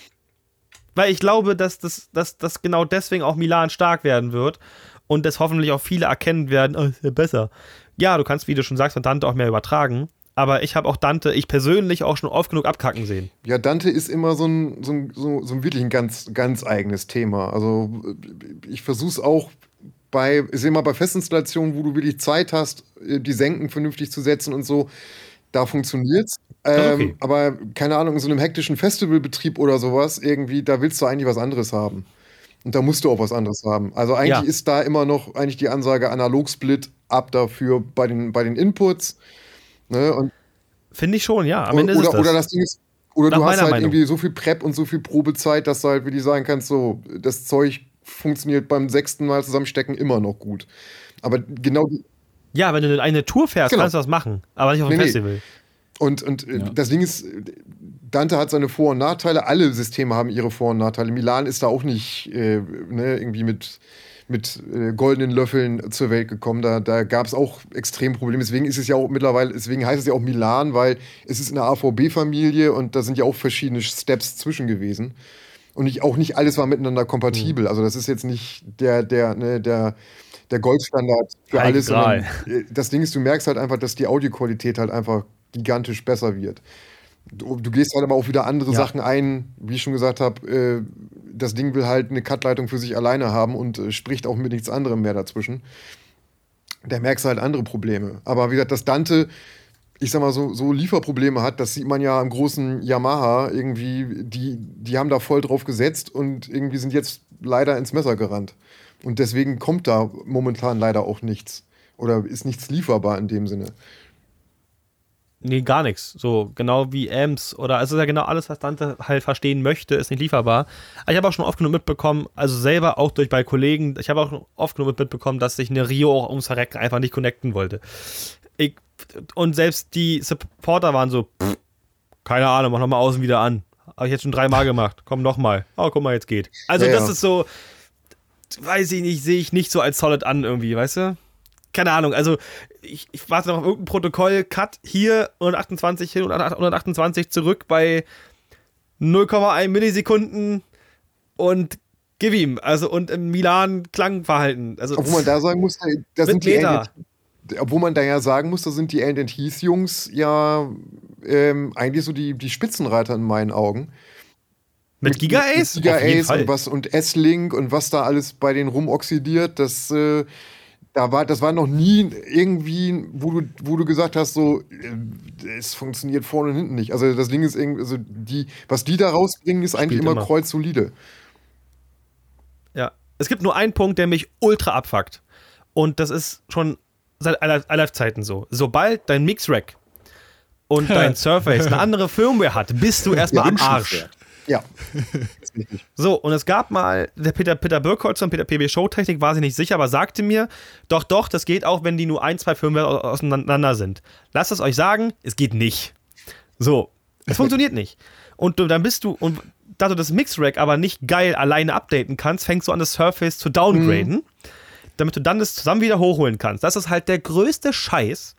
Speaker 2: Weil ich glaube, dass das dass, dass genau deswegen auch Milan stark werden wird und das hoffentlich auch viele erkennen werden, oh, ist ja besser. Ja, du kannst, wie du schon sagst, von Dante auch mehr übertragen. Aber ich habe auch Dante, ich persönlich auch schon oft genug abkacken sehen.
Speaker 3: Ja, Dante ist immer so ein, so ein, so, so ein wirklich ein ganz, ganz eigenes Thema. Also ich versuche es auch bei, ich sehe mal bei Festinstallationen, wo du wirklich Zeit hast, äh, die Senken vernünftig zu setzen und so, da funktioniert's. Ähm,
Speaker 2: okay.
Speaker 3: Aber keine Ahnung, in so einem hektischen Festivalbetrieb oder sowas, irgendwie, da willst du eigentlich was anderes haben. Und da musst du auch was anderes haben. Also eigentlich
Speaker 2: Ja.
Speaker 3: ist da immer noch eigentlich die Ansage Analog-Split ab dafür bei den, bei den Inputs. Ne? Und
Speaker 2: Finde ich schon, ja. Am
Speaker 3: oder,
Speaker 2: Ende ist es
Speaker 3: oder,
Speaker 2: das.
Speaker 3: oder das Ding ist, oder
Speaker 2: Nach
Speaker 3: du hast halt
Speaker 2: Meinung.
Speaker 3: irgendwie so viel Prep und so viel Probezeit, dass du halt wirklich sagen kannst, so, das Zeug funktioniert beim sechsten Mal zusammenstecken immer noch gut. Aber genau die,
Speaker 2: ja, wenn du eine Tour fährst,
Speaker 3: Genau.
Speaker 2: kannst du das machen. Aber nicht auf dem
Speaker 3: Nee, nee.
Speaker 2: Festival.
Speaker 3: und, und äh, das Ding ist, Dante hat seine Vor- und Nachteile, alle Systeme haben ihre Vor- und Nachteile. Milan ist da auch nicht äh, ne, irgendwie mit, mit äh, goldenen Löffeln zur Welt gekommen. Da, da gab es auch extrem Probleme. Deswegen ist es ja auch mittlerweile, deswegen heißt es ja auch Milan, weil es ist eine AVB-Familie und da sind ja auch verschiedene Steps zwischen gewesen. Und nicht, auch nicht alles war miteinander kompatibel. Also das ist jetzt nicht der, der, ne, der, der Goldstandard für
Speaker 2: Heilige
Speaker 3: alles.
Speaker 2: Gral.
Speaker 3: äh, das Ding ist, du merkst halt einfach, dass die Audioqualität halt einfach gigantisch besser wird. Du, du gehst halt aber auch wieder andere
Speaker 2: Ja.
Speaker 3: Sachen ein, wie ich schon gesagt habe, äh, das Ding will halt eine Cutleitung für sich alleine haben und äh, spricht auch mit nichts anderem mehr dazwischen. Da merkst du halt andere Probleme. Aber wie gesagt, dass Dante, ich sag mal, so, so Lieferprobleme hat, das sieht man ja am großen Yamaha irgendwie, die, die haben da voll drauf gesetzt und irgendwie sind jetzt leider ins Messer gerannt. Und deswegen kommt da momentan leider auch nichts. Oder ist nichts lieferbar in dem Sinne.
Speaker 2: Nee, gar nichts. So, genau wie Amps oder also ist ja genau alles, was Dante halt verstehen möchte, ist nicht lieferbar. Aber ich habe auch schon oft genug mitbekommen, also selber auch durch bei Kollegen, ich habe auch oft genug mitbekommen, dass sich eine Rio auch ums Verrecken einfach nicht connecten wollte. Ich, und selbst die Supporter waren so, pff, keine Ahnung, mach nochmal außen wieder an. Habe ich jetzt schon dreimal gemacht. Komm nochmal. Oh, guck mal, jetzt geht. Also,
Speaker 3: Ja,
Speaker 2: das
Speaker 3: ja.
Speaker 2: ist so, weiß ich nicht, sehe ich nicht so als solid an irgendwie, weißt du? Keine Ahnung, also ich, ich warte noch auf irgendein Protokoll, Cut hier 128 hin und 128 zurück bei 0,1 Millisekunden und gib ihm. Also und im Milan Klangverhalten. Also
Speaker 3: Obwohl man da sagen muss, da
Speaker 2: mit
Speaker 3: sind die obwohl man da ja sagen muss, da sind die LDs-Jungs ja ähm, eigentlich so die, die Spitzenreiter in meinen Augen.
Speaker 2: Mit Giga Ace?
Speaker 3: Giga Ace
Speaker 2: Fall.
Speaker 3: und was und S-Link und was da alles bei denen rumoxidiert, das, äh, da war, das war noch nie irgendwie, wo du, wo du gesagt hast, so, äh, es funktioniert vorne und hinten nicht. Also das Ding ist irgendwie, also die, was die da rausbringen, ist eigentlich immer,
Speaker 2: immer.
Speaker 3: kreuzsolide.
Speaker 2: Ja. Es gibt nur einen Punkt, der mich ultra abfuckt. Und das ist schon seit aller, aller Zeiten so. Sobald dein Mix-Rack und dein Surface eine andere Firmware hat, bist du erstmal am Arsch.
Speaker 3: Ja.
Speaker 2: So, und es gab mal, der Peter, Peter Birkholz von Peter PB Showtechnik war sich nicht sicher, aber sagte mir, doch, doch, das geht auch, wenn die nur ein, zwei Firmware au- auseinander sind. Lasst es euch sagen, es geht nicht. So, es funktioniert nicht. Und dann bist du, und da du das Mix-Rack aber nicht geil alleine updaten kannst, fängst du an, das Surface zu downgraden, damit du dann das zusammen wieder hochholen kannst. Das ist halt der größte Scheiß,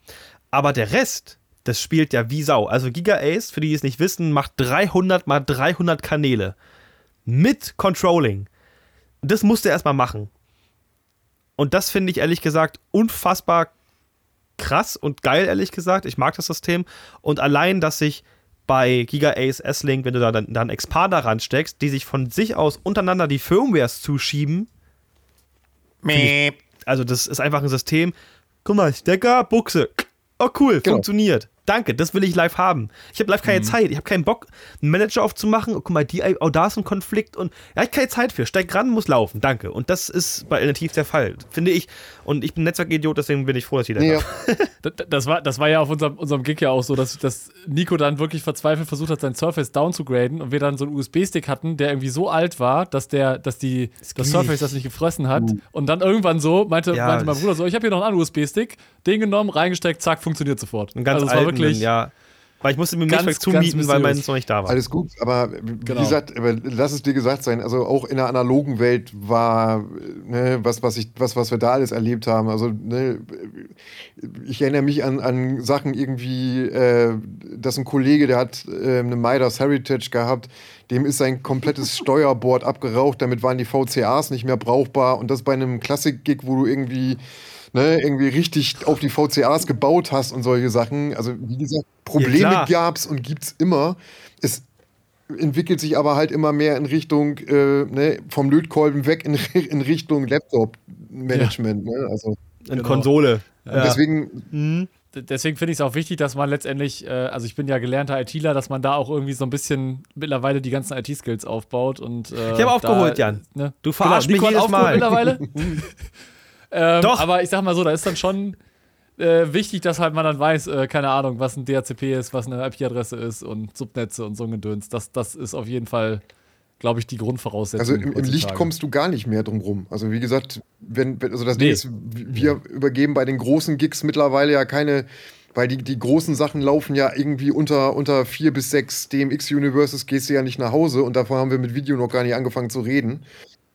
Speaker 2: aber der Rest, das spielt ja wie Sau. Also Giga Ace, für die, die es nicht wissen, macht 300 mal 300 Kanäle mit Controlling. Das musst du erstmal machen. Und das finde ich ehrlich gesagt unfassbar krass und geil, ehrlich gesagt. Ich mag das System. Und allein, dass sich bei Giga Ace S-Link, wenn du da dann, dann Expander ransteckst, die sich von sich aus untereinander die Firmwares zuschieben. Also, das ist einfach ein System. Guck mal, Stecker, Buchse. Oh, cool,
Speaker 3: Genau.
Speaker 2: funktioniert. Danke, das will ich live haben. Ich habe live keine Zeit. Ich habe keinen Bock, einen Manager aufzumachen. Oh, guck mal, die, oh, da ist ein Konflikt und habe ich keine Zeit für. Steig ran, muss laufen. Danke. Und das ist bei Alternativ der Fall, finde ich. Und ich bin Netzwerkidiot, deswegen bin ich froh, dass das habe.
Speaker 3: ja.
Speaker 4: Das war, das war ja auf unserem, unserem Gig ja auch so, dass, dass Nico dann wirklich verzweifelt versucht hat, sein Surface down zu graden und wir dann so einen USB-Stick hatten, der irgendwie so alt war, dass der, dass die, das
Speaker 2: ging
Speaker 4: Surface
Speaker 2: nicht.
Speaker 4: das nicht gefressen hat. Und dann irgendwann so meinte,
Speaker 2: Ja,
Speaker 4: meinte mein
Speaker 2: das-
Speaker 4: Bruder so, ich habe hier noch einen USB-Stick, den genommen, reingesteckt, zack, funktioniert sofort.
Speaker 2: Ein ganz
Speaker 4: also
Speaker 2: alten,
Speaker 4: wirklich,
Speaker 2: ja. Weil ich musste mir
Speaker 4: ganz,
Speaker 2: Netzwerk
Speaker 4: ganz
Speaker 2: zumieten, weil meins noch nicht da war.
Speaker 3: Alles gut, aber wie
Speaker 4: Genau.
Speaker 3: gesagt, aber lass es dir gesagt sein, also auch in der analogen Welt war, ne, was, was, ich, was, was wir da alles erlebt haben. Also, ne, ich erinnere mich an, an Sachen irgendwie, äh, dass ein Kollege, der hat äh, eine Midas Heritage gehabt, dem ist sein komplettes Steuerboard abgeraucht, damit waren die VCAs nicht mehr brauchbar und das bei einem Klassik-Gig, wo du irgendwie ne, irgendwie richtig auf die VCAs gebaut hast und solche Sachen. Also, wie gesagt, Probleme
Speaker 2: klar.
Speaker 3: gab's und gibt's immer. Es entwickelt sich aber halt immer mehr in Richtung äh, ne, vom Lötkolben weg in, in Richtung Laptop-Management. Ne? Also,
Speaker 2: Eine
Speaker 4: genau.
Speaker 2: Konsole.
Speaker 3: und deswegen,
Speaker 4: D- deswegen finde ich es auch wichtig, dass man letztendlich, äh, also ich bin ja gelernter ITler, dass man da auch irgendwie so ein bisschen mittlerweile die ganzen IT-Skills aufbaut und äh,
Speaker 2: Ich habe aufgeholt,
Speaker 4: da,
Speaker 2: Jan.
Speaker 4: Ne?
Speaker 2: Du verarschst
Speaker 4: Nico
Speaker 2: mich jedes
Speaker 4: aufgeholt
Speaker 2: Mal.
Speaker 4: mittlerweile. ähm,
Speaker 2: Doch.
Speaker 4: Aber ich sag mal so, da ist dann schon äh, wichtig, dass halt man dann weiß, äh, keine Ahnung, was ein DHCP ist, was eine IP-Adresse ist und Subnetze und so ein Gedöns. Das, das ist auf jeden Fall, glaube ich, die Grundvoraussetzung.
Speaker 3: also im, im Licht kommst du gar nicht mehr drum rum. Also wie gesagt, wenn, also das
Speaker 4: Nee.
Speaker 3: Ding ist, wir übergeben bei den großen Gigs mittlerweile ja keine, weil die, die großen Sachen laufen ja irgendwie unter, unter vier bis sechs DMX-Universes gehst du ja nicht nach Hause und davor haben wir mit Video noch gar nicht angefangen zu reden.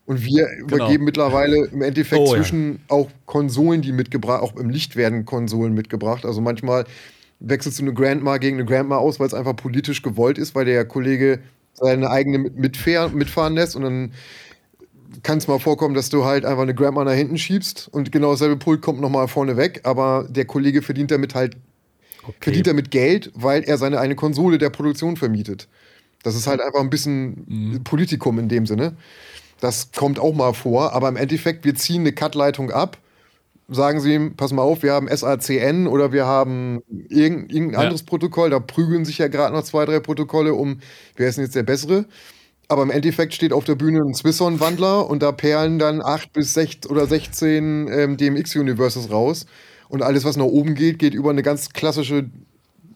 Speaker 3: Und wir übergeben mittlerweile im Endeffekt
Speaker 2: Oh, ja.
Speaker 3: zwischen auch Konsolen, die mitgebracht, auch im Licht werden Konsolen mitgebracht. Also manchmal wechselst du eine Grandma gegen eine Grandma aus, weil es einfach politisch gewollt ist, weil der Kollege seine eigene mit- mitfahr, mitfahren lässt und dann kann es mal vorkommen, dass du halt einfach eine Grandma nach hinten schiebst und genau dasselbe Pult kommt nochmal vorne weg, aber der Kollege verdient damit halt verdient damit Geld, weil er seine eine Konsole der Produktion vermietet. Das ist halt einfach ein bisschen Politikum in dem Sinne. Das kommt auch mal vor, aber im Endeffekt, wir ziehen eine Cut-Leitung ab, sagen sie ihm, pass mal auf, wir haben SACN oder wir haben irgendein, irgendein
Speaker 4: Ja.
Speaker 3: anderes Protokoll, da prügeln sich ja gerade noch zwei, drei Protokolle um, wer ist denn jetzt der bessere? Aber im Endeffekt steht auf der Bühne ein Swisson-Wandler und da perlen dann 8 bis 6 oder 16 ähm, DMX-Universes raus. Und alles, was nach oben geht, geht über eine ganz klassische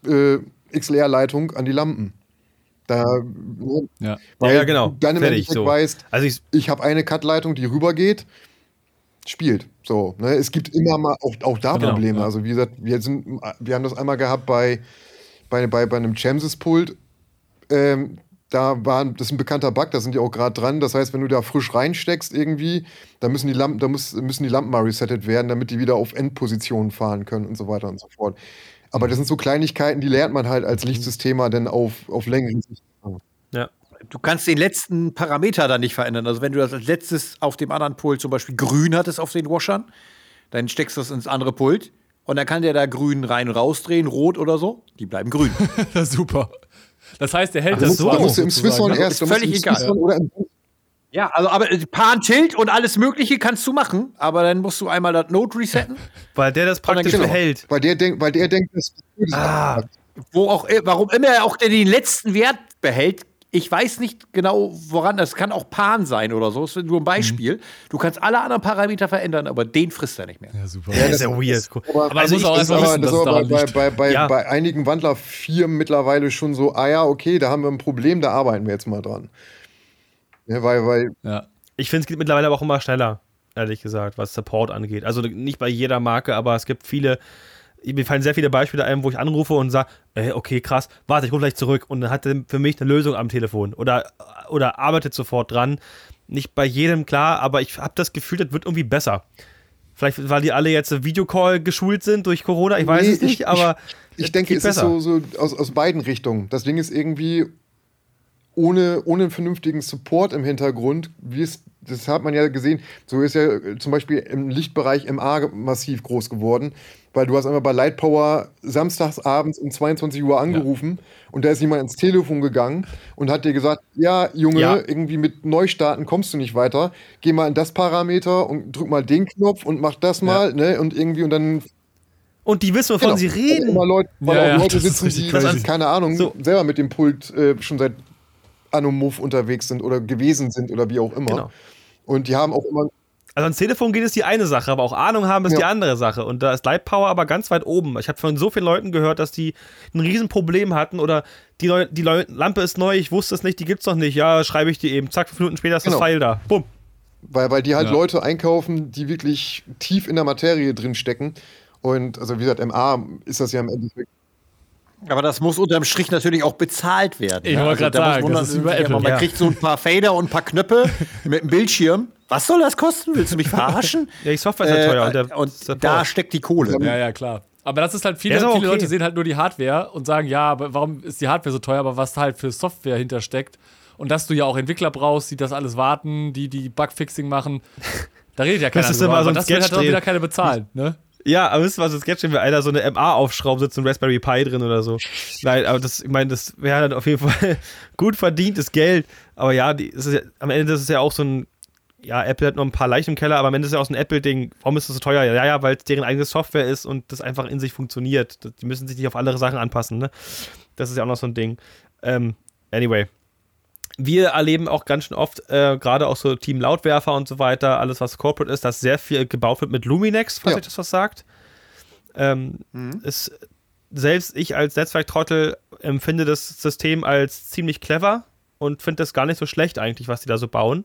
Speaker 3: äh, XLR-Leitung an die Lampen. Da,
Speaker 4: Ja.
Speaker 3: weil
Speaker 2: ja, genau.
Speaker 3: du dann im
Speaker 2: Fertig, so.
Speaker 3: weißt,
Speaker 2: Also ich,
Speaker 3: ich habe eine Cut-Leitung, die rübergeht, spielt. So, ne? Es gibt immer mal auch, auch da
Speaker 4: Genau,
Speaker 3: Probleme.
Speaker 4: ja.
Speaker 3: Also wie gesagt, wir sind, wir haben das einmal gehabt bei, bei, bei, bei einem Chamses-Pult. Ähm, da war, das ist ein bekannter Bug, da sind die auch gerade dran. Das heißt, wenn du da frisch reinsteckst irgendwie, dann müssen die Lampen, da muss, müssen die Lampen mal resettet werden, damit die wieder auf Endpositionen fahren können und so weiter und so fort. Aber das sind so Kleinigkeiten, die lernt man halt als Lichtsystemer dann auf, auf längere Sicht.
Speaker 2: ja.
Speaker 1: Du kannst den letzten Parameter dann nicht verändern. Also wenn du das als letztes auf dem anderen Pult zum Beispiel grün hattest auf den Washern, dann steckst du das ins andere Pult Und dann kann der da grün rein und rausdrehen, rot oder so. Die bleiben grün.
Speaker 4: Super. Das heißt, der hält
Speaker 3: Da
Speaker 4: das
Speaker 3: du- da musst du im Swisson erst, da musst du
Speaker 1: völlig
Speaker 3: im
Speaker 1: egal.
Speaker 3: Swisson oder im
Speaker 1: ja, also aber äh, Pan Tilt und alles Mögliche kannst du machen, aber dann musst du einmal das Note resetten.
Speaker 2: Weil der das praktisch
Speaker 1: genau.
Speaker 2: behält.
Speaker 3: Weil der denkt, weil der denkt, das
Speaker 1: Ah, wo auch, äh, warum immer er auch der den letzten Wert behält. Ich weiß nicht genau, woran. Das kann auch Pan sein oder so. Das ist nur ein Beispiel. Du kannst alle anderen Parameter verändern, aber den frisst er nicht mehr.
Speaker 4: Ja, super.
Speaker 2: Das ist ja weird.
Speaker 3: Aber,
Speaker 4: Aber
Speaker 2: Also
Speaker 4: muss auch
Speaker 3: das aber,
Speaker 4: wissen,
Speaker 3: das ist aber bei, bei, bei,
Speaker 2: Ja.
Speaker 3: bei einigen Wandlerfirmen mittlerweile schon so, ah ja, okay, da haben wir ein Problem, da arbeiten wir jetzt mal dran. Ja, weil, weil,
Speaker 4: Ja.
Speaker 2: Ich finde, es geht mittlerweile aber auch immer schneller, ehrlich gesagt, was Support angeht. Also nicht bei jeder Marke, aber es gibt viele. Mir fallen sehr viele Beispiele ein, wo ich anrufe und sage, äh, okay, krass, warte, ich rufe gleich zurück. Und dann hat er für mich eine Lösung am Telefon oder, oder arbeitet sofort dran. Nicht bei jedem klar, aber ich habe das Gefühl, das wird irgendwie besser. Vielleicht, weil die alle jetzt Videocall geschult sind durch Corona, ich weiß
Speaker 3: Nee,
Speaker 2: es nicht,
Speaker 3: ich-
Speaker 2: aber
Speaker 3: ich
Speaker 2: es
Speaker 3: denke, es ist so, so aus, aus beiden Richtungen. Das Ding ist irgendwie ohne, ohne einen vernünftigen Support im Hintergrund, wie es, das hat man ja gesehen, so ist ja äh, zum Beispiel im Lichtbereich MA massiv groß geworden, weil du hast einmal bei Lightpower samstags abends um 22 Uhr angerufen und da ist jemand ins Telefon gegangen und hat dir gesagt, ja, Junge,
Speaker 2: Ja.
Speaker 3: irgendwie mit Neustarten kommst du nicht weiter, geh mal in das Parameter und drück mal den Knopf und mach das mal, ne, und irgendwie und dann
Speaker 2: Und die wissen, wovon
Speaker 3: Genau.
Speaker 2: sie reden.
Speaker 3: Immer Leute, weil
Speaker 4: Ja,
Speaker 3: auch
Speaker 4: ja,
Speaker 3: Leute sitzen, die, keine Ahnung,
Speaker 2: So.
Speaker 3: selber mit dem Pult äh, schon seit Anomov unterwegs sind oder gewesen sind oder wie auch immer.
Speaker 2: Genau.
Speaker 3: Und die haben auch immer,
Speaker 2: Also ans Telefon geht ist die eine Sache, aber auch Ahnung haben ist
Speaker 3: Ja.
Speaker 2: die andere Sache. Und da ist Light Power aber ganz weit oben. Ich habe von so vielen Leuten gehört, dass die ein Riesenproblem hatten oder die, Leu die Leu Lampe ist neu, ich wusste es nicht, die gibt's noch nicht. Ja, schreibe ich die eben. Zack, fünf Minuten später ist
Speaker 3: Genau.
Speaker 2: das Pfeil da. Bumm.
Speaker 3: weil, weil die halt
Speaker 4: Ja.
Speaker 3: Leute einkaufen, die wirklich tief in der Materie drin stecken. Und also wie gesagt, MA ist das ja im Endeffekt.
Speaker 1: Aber das muss unterm Strich natürlich auch bezahlt werden.
Speaker 4: Ich wollte
Speaker 1: da muss
Speaker 4: sagen,
Speaker 1: man
Speaker 4: das ist
Speaker 1: irgendwie
Speaker 4: Apple.
Speaker 1: Man
Speaker 2: Ja.
Speaker 1: kriegt so ein paar Fader und ein paar Knöpfe mit einem Bildschirm. Was soll das kosten? Willst du mich verarschen?
Speaker 2: Ja, die Software ist ja teuer. Und,
Speaker 1: Äh,
Speaker 2: der
Speaker 1: und
Speaker 2: Support.
Speaker 1: da steckt die Kohle.
Speaker 4: Ja, ja, klar. Aber das ist halt, viele,
Speaker 2: ist aber
Speaker 4: viele
Speaker 2: okay.
Speaker 4: Leute sehen halt nur die Hardware und sagen, ja, aber warum ist die Hardware so teuer, aber was da halt für Software hintersteckt und dass du ja auch Entwickler brauchst, die das alles warten, die die Bugfixing machen, da redet ja keiner
Speaker 2: Das ist
Speaker 4: drüber,
Speaker 2: immer so
Speaker 4: aber
Speaker 2: ein
Speaker 4: das will halt auch wieder keiner bezahlen, ne?
Speaker 2: Ja, aber wisst ihr, was das Sketch, wenn einer so eine MA aufschraubt, sitzt ein Raspberry Pi drin oder so. Nein, aber das, ich meine, das wäre dann auf jeden Fall gut verdientes Geld. Aber ja, die, ist ja, am Ende ist ja auch so ein, ja, Apple hat noch ein paar Leichen im Keller, aber am Ende ist ja auch so ein Apple-Ding. Warum ist das so teuer? Ja, ja, weil es deren eigene Software ist und das einfach in sich funktioniert. Die müssen sich nicht auf andere Sachen anpassen, ne? Das ist ja auch noch so ein Ding. Ähm, anyway. Wir erleben auch ganz schön oft, äh, gerade auch so Team Lautwerfer und so weiter, alles was Corporate ist, dass sehr viel gebaut wird mit Luminex, falls
Speaker 3: Ja.
Speaker 2: euch das was sagt. Ähm, ist, selbst ich als Netzwerktrottel empfinde das System als ziemlich clever und finde das gar nicht so schlecht eigentlich, was die da so bauen.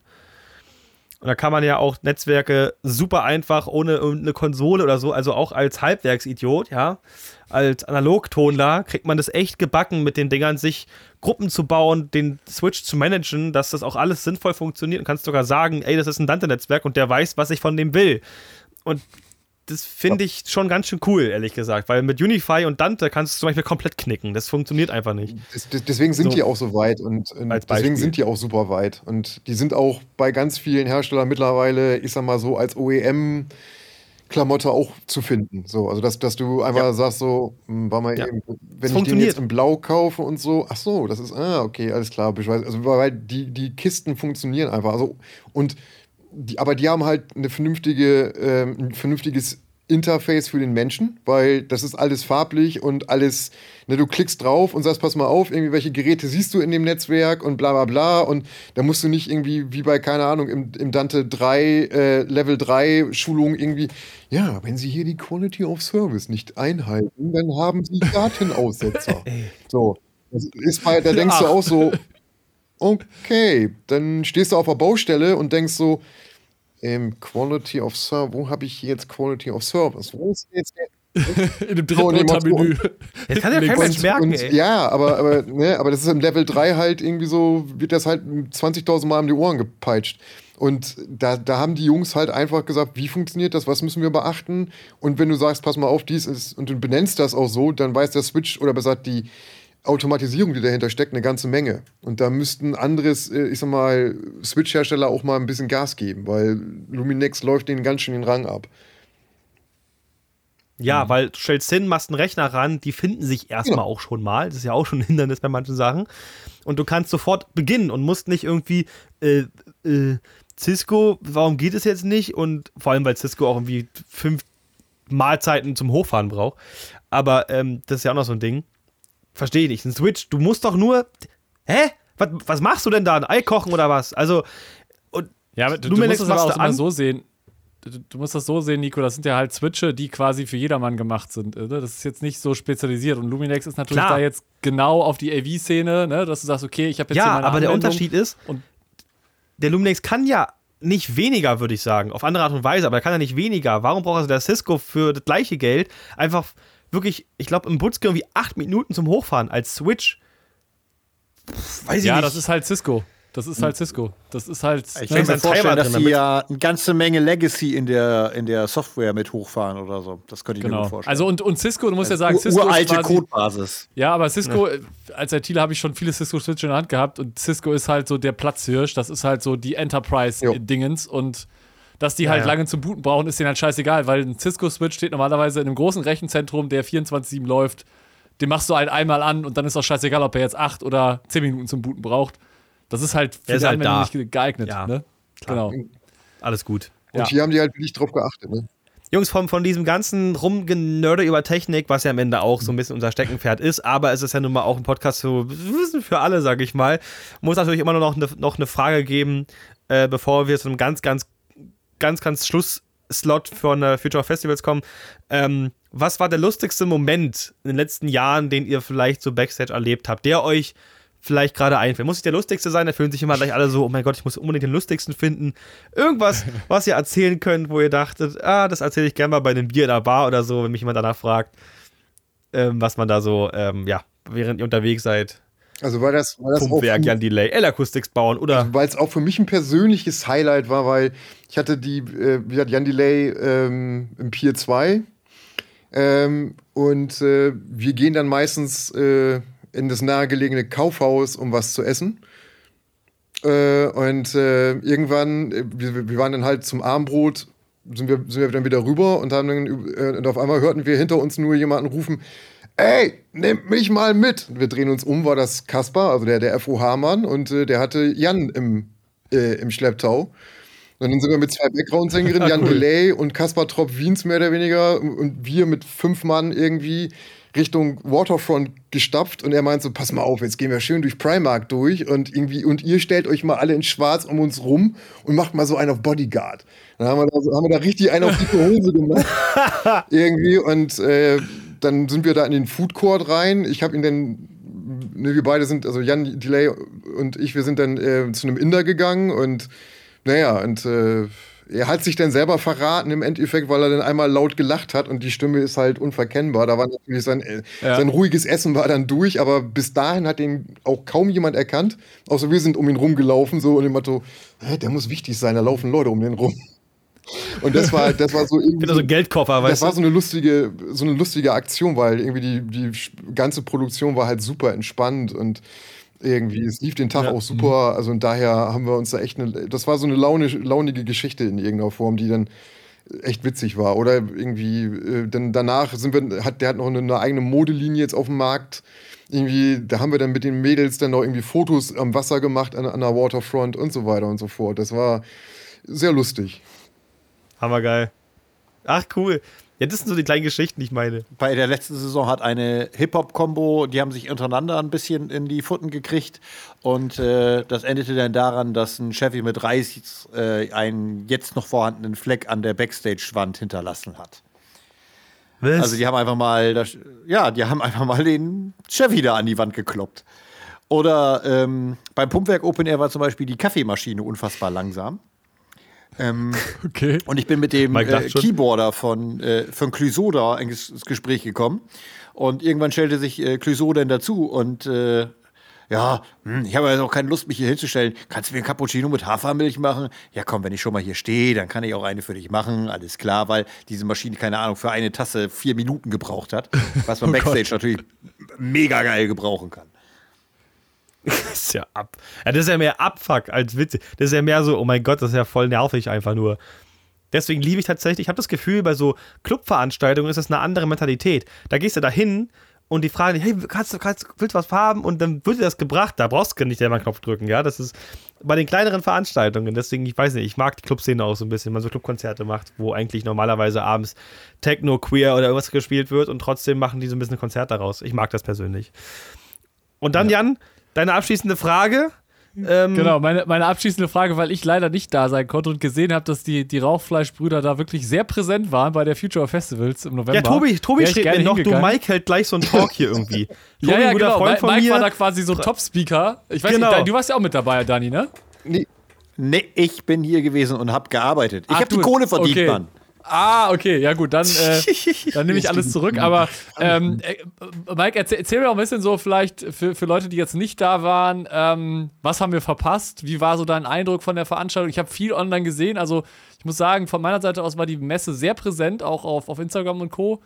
Speaker 2: Und da kann man ja auch Netzwerke super einfach ohne irgendeine Konsole oder so, also auch als Halbwerksidiot, ja, als Analogtonler kriegt man das echt gebacken, mit den Dingern sich Gruppen zu bauen, den Switch zu managen, dass das auch alles sinnvoll funktioniert und kannst sogar sagen, ey, das ist ein Dante-Netzwerk und der weiß, was ich von dem will. Und das finde ich schon ganz schön cool, ehrlich gesagt, weil mit Unify und Dante kannst du zum Beispiel komplett knicken. Das funktioniert einfach nicht.
Speaker 3: Des- des- Deswegen sind
Speaker 2: So.
Speaker 3: die auch so weit und, und
Speaker 2: Beispiel.
Speaker 3: deswegen sind die auch super weit. Und die sind auch bei ganz vielen Herstellern mittlerweile, ich sag mal so, als OEM. Klamotte auch zu finden. So, also dass, dass du einfach sagst, so, hm, war mal
Speaker 2: Ja.
Speaker 3: eben, wenn ich den jetzt in Blau kaufe und so, ach so, das ist, ah, okay, alles klar, also weil die, die Kisten funktionieren einfach. Also, und die, aber die haben halt eine vernünftige, ähm, ein vernünftiges Interface für den Menschen, weil das ist alles farblich und alles, ne, du klickst drauf und sagst, pass mal auf, irgendwie welche Geräte siehst du in dem Netzwerk und bla bla bla. Und da musst du nicht irgendwie wie bei, keine Ahnung, im, im Dante 3, äh, Level 3 Schulung irgendwie, ja, wenn sie hier die Quality of Service nicht einhalten, dann haben sie Datenaussetzer. so, das ist bei, da denkst du auch so, okay, dann stehst du auf der Baustelle und denkst so, ähm, Quality of Service, wo habe ich hier jetzt Quality of Service? Wo ist jetzt der?
Speaker 4: In dem dritten Untermenü.
Speaker 2: Jetzt kann ja kein Mensch merken,
Speaker 3: und,
Speaker 2: ey.
Speaker 3: ja, aber, aber, ne, aber das ist im Level 3 halt irgendwie so, wird das halt 20.000 Mal um die Ohren gepeitscht. Und da, da haben die Jungs halt einfach gesagt, wie funktioniert das, was müssen wir beachten? Und wenn du sagst, pass mal auf, dies ist, und du benennst das auch so, dann weiß der Switch oder besser gesagt die Automatisierung, die dahinter steckt, eine ganze Menge. Und da müssten anderes, äh, ich sag mal, Switch-Hersteller auch mal ein bisschen Gas geben, weil Luminex läuft denen ganz schön den Rang ab.
Speaker 2: Ja, weil du stellst hin, machst einen Rechner ran, die finden sich erstmal
Speaker 3: Genau.
Speaker 2: auch schon mal. Das ist ja auch schon ein Hindernis bei manchen Sachen. Und du kannst sofort beginnen und musst nicht irgendwie, äh, äh, Cisco, warum geht es jetzt nicht? Und vor allem, weil Cisco auch irgendwie fünf Mahlzeiten zum Hochfahren braucht. Aber ähm, das ist ja auch noch so ein Ding. Verstehe ich nicht. Ein Switch, du musst doch nur. Hä? Was, was machst du denn da? Ein Ei kochen oder was? Also,
Speaker 5: Ja, aber du, du musst es aber auch immer so sehen. Du, du musst das so sehen, Nico, das sind ja halt Switche, die quasi für jedermann gemacht sind. Ne? Das ist jetzt nicht so spezialisiert. Und Luminex ist natürlich
Speaker 2: Klar.
Speaker 5: da jetzt genau auf die AV-Szene, ne? dass du sagst, okay, ich habe jetzt hier
Speaker 2: ja,
Speaker 5: meine
Speaker 2: aber der
Speaker 5: Anwendung.
Speaker 2: Unterschied ist,
Speaker 5: und-
Speaker 2: der Luminex kann ja nicht weniger, würde ich sagen, auf andere Art und Weise, aber er kann ja nicht weniger. Warum braucht also der Cisco für das gleiche Geld einfach wirklich, ich glaube, im Butzke irgendwie acht Minuten zum Hochfahren als Switch? Pff, weiß ich
Speaker 5: Ja,
Speaker 2: nicht.
Speaker 5: das ist halt Cisco. Das ist halt Cisco. Das ist halt.
Speaker 1: Ich
Speaker 2: Ja,
Speaker 1: kann mir vorstellen, dass
Speaker 2: damit-
Speaker 1: ja eine ganze Menge Legacy in der, in der Software mit hochfahren oder so. Das könnte ich mir
Speaker 5: Genau.
Speaker 1: gut vorstellen.
Speaker 5: Also und, und Cisco, du musst ja sagen, Cisco
Speaker 1: uralte
Speaker 5: ist quasi,
Speaker 1: Codebasis.
Speaker 5: Ja, aber Cisco, äh, als ITler habe ich schon viele Cisco-Switche in der Hand gehabt und Cisco ist halt so der Platzhirsch, das ist halt so die. Enterprise-Dingens und dass die halt
Speaker 2: ja.
Speaker 5: lange zum Booten brauchen, ist denen halt scheißegal, weil ein Cisco-Switch steht normalerweise in einem großen Rechenzentrum, der 24-7 läuft. Den machst du halt einmal an und dann ist auch scheißegal, ob er jetzt 8 oder 10 Minuten zum Booten braucht. Das ist halt für die
Speaker 2: halt
Speaker 5: Anwendung
Speaker 2: da.
Speaker 5: nicht ge- geeignet.
Speaker 2: Ja,
Speaker 5: ne? Genau.
Speaker 2: Alles gut.
Speaker 3: Und
Speaker 5: Ja.
Speaker 3: hier haben die halt wirklich drauf geachtet. Ne?
Speaker 2: Jungs, von, von diesem ganzen Rumgenörde über Technik, was ja am Ende auch so ein bisschen unser Steckenpferd ist, aber es ist ja nun mal auch ein Podcast für, für alle, sag ich mal, muss natürlich immer noch eine, noch eine Frage geben, äh, bevor wir zu einem ganz, ganz, ganz, ganz Schlussslot von äh, Future Festivals kommen. Ähm, was war der lustigste Moment in den letzten Jahren, den ihr vielleicht so Backstage erlebt habt, der euch vielleicht gerade einfällt? Muss nicht der lustigste sein, da fühlen sich immer gleich alle so, oh mein Gott, ich muss unbedingt den lustigsten finden. Irgendwas, was ihr erzählen könnt, wo ihr dachtet, ah, das erzähle ich gerne mal bei einem Bier in der Bar oder so, wenn mich jemand danach fragt, ähm, was man da so, ähm, ja, während ihr unterwegs seid,
Speaker 3: Also weil das, weil das
Speaker 2: Pumpwerk, Jan Delay, L-Acoustics bauen oder
Speaker 3: weil es auch für mich ein persönliches Highlight war, weil ich hatte die, äh, wie hat Jan Delay ähm, im Pier 2 ähm, und äh, wir gehen dann meistens äh, in das nahegelegene Kaufhaus, um was zu essen. Äh, und äh, irgendwann, äh, wir, wir waren dann halt zum Abendbrot, sind wir, sind wir dann wieder rüber und haben dann, äh, und auf einmal hörten wir hinter uns nur jemanden rufen, ey, nehmt mich mal mit. Wir drehen uns um, war das Kaspar, also der, der FOH-Mann, und äh, der hatte Jan im, äh, im Schlepptau. Und dann sind wir mit zwei Background-Sängerinnen, Jan Delay und Kaspar Trop-Wiens mehr oder weniger, und wir mit fünf Mann irgendwie Richtung Waterfront gestapft und er meint so, pass mal auf, jetzt gehen wir schön durch Primark durch und irgendwie, und ihr stellt euch mal alle in schwarz um uns rum und macht mal so einen auf Bodyguard. Dann haben wir da, haben wir da richtig einen auf dicke Hose gemacht. irgendwie und äh, dann sind wir da in den Food Court rein. Ich habe ihn dann, ne, wir beide sind, also Jan Delay und ich, wir sind dann äh, zu einem Inder gegangen und naja, und äh, er hat sich dann selber verraten im Endeffekt, weil er dann einmal laut gelacht hat und die Stimme ist halt unverkennbar. Da war natürlich sein, äh,
Speaker 5: Ja.
Speaker 3: sein ruhiges Essen war dann durch, aber bis dahin hat ihn auch kaum jemand erkannt. Außer wir sind um ihn rumgelaufen, so und dem Motto, der muss wichtig sein, da laufen Leute um den rum. Und das war, das war so irgendwie.
Speaker 2: so ein Geldkoffer,
Speaker 3: Das
Speaker 2: weißt
Speaker 3: war
Speaker 2: du?
Speaker 3: so eine lustige, so eine lustige Aktion, weil irgendwie die, die ganze Produktion war halt super entspannt und irgendwie, es lief den Tag auch super. Also und daher haben wir uns da echt eine, das war so eine launisch, launige Geschichte in irgendeiner Form, die dann echt witzig war. Oder irgendwie, äh, dann danach sind wir, hat, der hat noch eine, eine eigene Modelinie jetzt auf dem Markt. Irgendwie, da haben wir dann mit den Mädels dann noch irgendwie Fotos am Wasser gemacht, an, an der Waterfront und so weiter und so fort. Das war sehr lustig.
Speaker 2: Hammergeil. Ach, cool. Ja, das sind so die kleinen Geschichten, die ich meine.
Speaker 1: Bei der letzten Saison hat eine Hip-Hop-Kombo, die haben sich untereinander ein bisschen in die Futten gekriegt. Und äh, das endete dann daran, dass ein Chevy mit Reis äh, einen jetzt noch vorhandenen Fleck an der Backstage-Wand hinterlassen hat.
Speaker 2: Was?
Speaker 1: Also die haben einfach mal, das, ja, die haben einfach mal den Chevy da an die Wand gekloppt. Oder ähm, beim Pumpwerk Open Air war zum Beispiel die Kaffeemaschine unfassbar langsam. Ähm,
Speaker 5: Okay.
Speaker 1: und ich bin mit dem äh. Keyboarder von, äh, von Clouseau ins Gespräch gekommen. Und irgendwann stellte sich äh, Clouseau dann dazu und äh, ja, hm, ich habe jetzt auch keine Lust, mich hier hinzustellen. Kannst du mir einen Cappuccino mit Hafermilch machen? Ja, komm, wenn ich schon mal hier stehe, dann kann ich auch eine für dich machen. Alles klar, weil diese Maschine, keine Ahnung, für eine Tasse vier Minuten gebraucht hat. Was man Backstage natürlich mega geil gebrauchen kann.
Speaker 2: Das ist ja ab. Ja, das ist ja mehr Abfuck als Witze. Das ist ja mehr so, oh mein Gott, das ist ja voll nervig einfach nur. Deswegen liebe ich tatsächlich, ich habe das Gefühl, bei so Clubveranstaltungen ist das eine andere Mentalität. Da gehst du da hin und die fragen dich, hey, kannst kannst, willst du was haben? Und dann wird dir das gebracht. Da brauchst du nicht selber einen Knopf drücken, ja. Das ist bei den kleineren Veranstaltungen. Deswegen, ich weiß nicht, ich mag die Clubszene auch so ein bisschen, wenn man so Clubkonzerte macht, wo eigentlich normalerweise abends Techno, Queer oder irgendwas gespielt wird und trotzdem machen die so ein bisschen ein Konzert daraus. Ich mag das persönlich. Und dann, Jan, deine abschließende Frage. Ähm,
Speaker 4: Genau, meine, meine abschließende Frage, weil ich leider nicht da sein konnte und gesehen habe, dass die, die Rauchfleischbrüder da wirklich sehr präsent waren bei der Future Festivals im November.
Speaker 2: Ja, Tobi, Tobi schrieb mir noch, du. Mike hält gleich so einen Talk hier irgendwie. Tobi,
Speaker 4: Ja, ja, genau.
Speaker 2: Freund
Speaker 4: Mike,
Speaker 2: von
Speaker 4: Mike
Speaker 2: mir.
Speaker 4: war da quasi so Top-Speaker. Ich weiß
Speaker 2: Genau.
Speaker 4: nicht, du warst ja auch mit dabei, Dani, ne?
Speaker 3: Nee,
Speaker 1: Nee, ich bin hier gewesen und habe gearbeitet. Ich habe die Kohle verdient,
Speaker 4: okay.
Speaker 1: Mann.
Speaker 4: Ah, okay, ja gut, dann, äh, dann nehme ich alles zurück. Aber ähm, äh, Mike, erzähl, erzähl mir auch ein bisschen so vielleicht für, für Leute, die jetzt nicht da waren, ähm, was haben wir verpasst? Wie war so dein Eindruck von der Veranstaltung? Ich habe viel online gesehen, also ich muss sagen, von meiner Seite aus war die Messe sehr präsent, auch auf, auf Instagram und Co.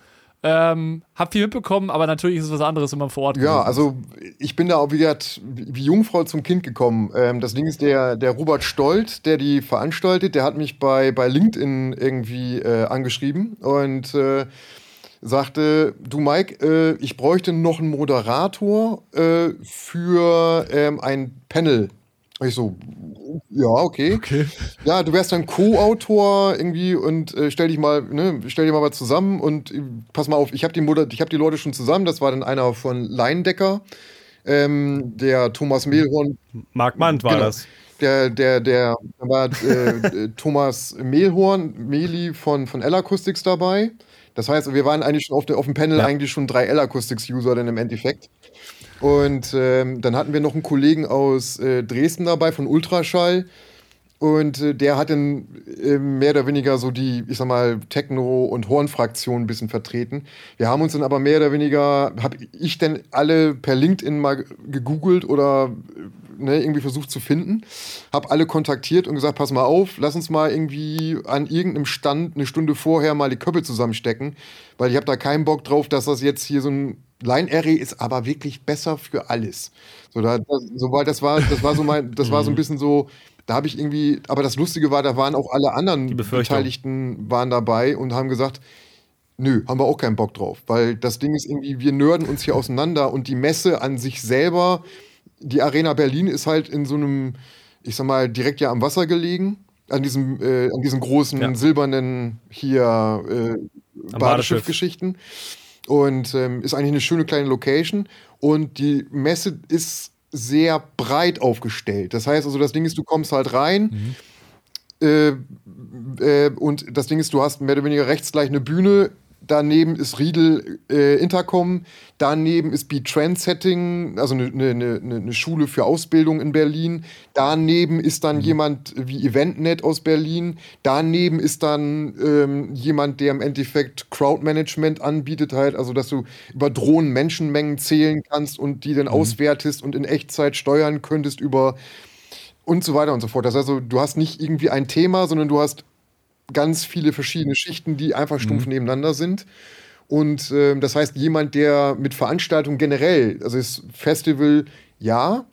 Speaker 4: Ähm, hab viel mitbekommen, aber natürlich ist es was anderes, wenn man vor Ort
Speaker 3: Ja, also ich bin da auch wieder wie Jungfrau zum Kind gekommen. Ähm, das Ding ist, der, der Robert Stolt, der die veranstaltet, der hat mich bei, bei LinkedIn irgendwie äh, angeschrieben und äh, sagte, du Mike, äh, ich bräuchte noch einen Moderator äh, für ähm, ein Panel. Ich so, ja, okay. Ja, du wärst dann Co-Autor irgendwie und äh, stell dich mal, ne, stell dir mal was zusammen und äh, pass mal auf, ich habe die, Moder- ich hab die Leute schon zusammen. Das war dann einer von Leindecker, ähm, der Thomas Mehlhorn,
Speaker 2: Marc Mann war
Speaker 3: Genau.
Speaker 2: das.
Speaker 3: der, der, der da war äh, äh, Thomas Mehlhorn, Meli von, von L-Acoustics dabei. Das heißt, wir waren eigentlich schon auf, der, auf dem Panel eigentlich schon drei L-Acoustics-User dann im Endeffekt. Und ähm, dann hatten wir noch einen Kollegen aus äh, Dresden dabei von Ultraschall. Und äh, der hat dann äh, mehr oder weniger so die, ich sag mal, Techno- und Horn-Fraktion ein bisschen vertreten. Wir haben uns dann aber mehr oder weniger, habe ich denn alle per LinkedIn mal gegoogelt oder äh, ne, irgendwie versucht zu finden. Habe alle kontaktiert und gesagt, pass mal auf, lass uns mal irgendwie an irgendeinem Stand eine Stunde vorher mal die Köpfe zusammenstecken. Weil ich habe da keinen Bock drauf, dass das jetzt hier so ein Line Array ist aber wirklich besser für alles. So, da, das, so war, das war, das war so mein, das war so ein bisschen so, da habe ich irgendwie, aber das Lustige war, da waren auch alle anderen. Beteiligten waren dabei und haben gesagt, nö, haben wir auch keinen Bock drauf, weil das Ding ist irgendwie, wir nörden uns hier auseinander und die Messe an sich selber, die Arena Berlin ist halt in so einem, ich sag mal, direkt ja am Wasser gelegen, an diesem, äh, an diesen großen
Speaker 2: Ja.
Speaker 3: silbernen hier äh,
Speaker 2: Badeschiff.
Speaker 3: Badeschiffgeschichten und ähm, ist eigentlich eine schöne kleine Location und die Messe ist sehr breit aufgestellt. Das heißt also, das Ding ist, du kommst halt rein äh, äh, und das Ding ist, du hast mehr oder weniger rechts gleich eine Bühne. Daneben ist Riedel äh, Intercom, daneben ist Beat Trendsetting, also eine ne, ne, ne ne Schule für Ausbildung in Berlin. Daneben ist dann jemand wie EventNet aus Berlin. Daneben ist dann ähm, jemand, der im Endeffekt Crowdmanagement anbietet, halt, also dass du über Drohnen Menschenmengen zählen kannst und die dann auswertest und in Echtzeit steuern könntest über und so weiter und so fort. Das heißt also, du hast nicht irgendwie ein Thema, sondern du hast ganz viele verschiedene Schichten, die einfach stumpf nebeneinander sind. Und ähm, das heißt, jemand, der mit Veranstaltungen generell, also das Festival, ja,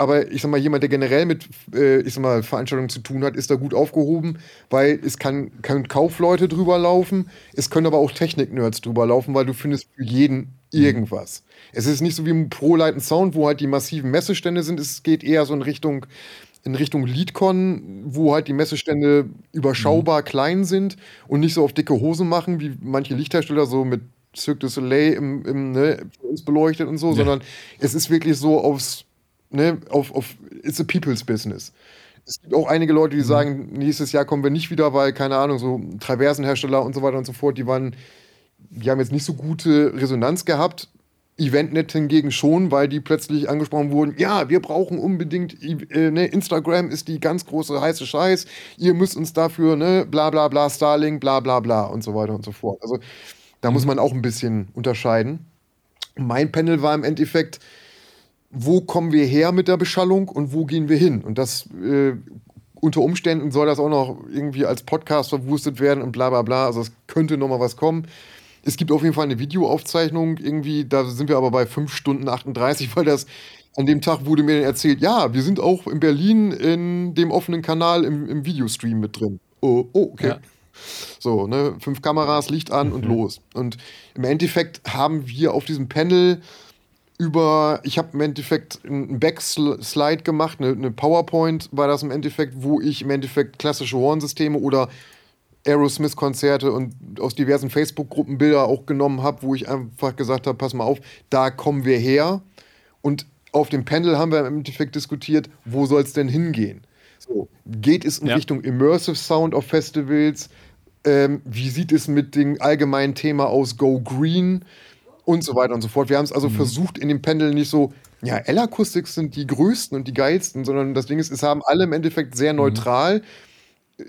Speaker 3: aber ich sag mal, jemand, der generell mit, äh, ich sag mal, Veranstaltungen zu tun hat, ist da gut aufgehoben, weil es kann, können Kaufleute drüber laufen, es können aber auch Technik-Nerds drüber laufen, weil du findest für jeden irgendwas. Es ist nicht so wie im Pro-Light and Sound, wo halt die massiven Messestände sind, es geht eher so in Richtung in Richtung Leadcon, wo halt die Messestände überschaubar klein sind und nicht so auf dicke Hosen machen, wie manche Lichthersteller so mit Cirque du Soleil im, im, ne, uns beleuchtet und so, sondern es ist wirklich so aufs, ne, auf, auf, it's a people's business. Es gibt auch einige Leute, die sagen, nächstes Jahr kommen wir nicht wieder, weil, keine Ahnung, so Traversenhersteller und so weiter und so fort, die waren, die haben jetzt nicht so gute Resonanz gehabt. EventNet hingegen schon, weil die plötzlich angesprochen wurden, ja, wir brauchen unbedingt, äh, ne, Instagram ist die ganz große heiße Scheiß, ihr müsst uns dafür, ne, bla bla bla, Starlink, bla bla bla und so weiter und so fort. Also da muss man auch ein bisschen unterscheiden. Mein Panel war im Endeffekt, wo kommen wir her mit der Beschallung und wo gehen wir hin? Und das äh, unter Umständen soll das auch noch irgendwie als Podcast verwurstet werden und bla bla bla. Also es könnte noch mal was kommen. Es gibt auf jeden Fall eine Videoaufzeichnung irgendwie, da sind wir aber bei 5 Stunden 38, weil das an dem Tag wurde mir erzählt, ja, wir sind auch in Berlin in dem offenen Kanal im, im Videostream mit drin. Oh, oh okay.
Speaker 4: Ja.
Speaker 3: So, ne, fünf Kameras, Licht an und los. Und im Endeffekt haben wir auf diesem Panel über, ich habe im Endeffekt einen Backslide gemacht, eine, eine PowerPoint war das im Endeffekt, wo ich im Endeffekt klassische Hornsysteme oder Aerosmith-Konzerte und aus diversen Facebook-Gruppen Bilder auch genommen habe, wo ich einfach gesagt habe, pass mal auf, da kommen wir her. Und auf dem Panel haben wir im Endeffekt diskutiert, wo soll es denn hingehen? So, geht es in
Speaker 4: Ja.
Speaker 3: Richtung Immersive Sound auf Festivals? Ähm, wie sieht es mit dem allgemeinen Thema aus Go Green? Und so weiter und so fort. Wir haben es also versucht, in dem Panel nicht so, ja, L-Acoustics sind die größten und die geilsten, sondern das Ding ist, es haben alle im Endeffekt sehr neutral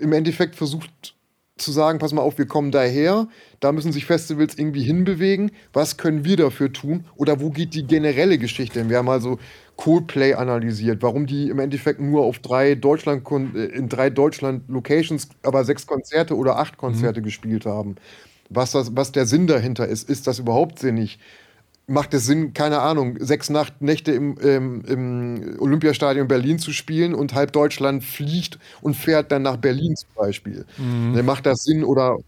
Speaker 3: im Endeffekt versucht zu sagen, pass mal auf, wir kommen daher, da müssen sich Festivals irgendwie hinbewegen, was können wir dafür tun oder wo geht die generelle Geschichte hin? Wir haben also Coldplay analysiert, warum die im Endeffekt nur auf drei Deutschland äh, in drei Deutschland Locations, aber sechs Konzerte oder acht Konzerte gespielt haben. Was, das, was der Sinn dahinter ist, ist das überhaupt sinnig? Macht es Sinn, keine Ahnung, sechs Nacht, Nächte im, im, im Olympiastadion Berlin zu spielen und halb Deutschland fliegt und fährt dann nach Berlin zum Beispiel. Ne, Macht das Sinn oder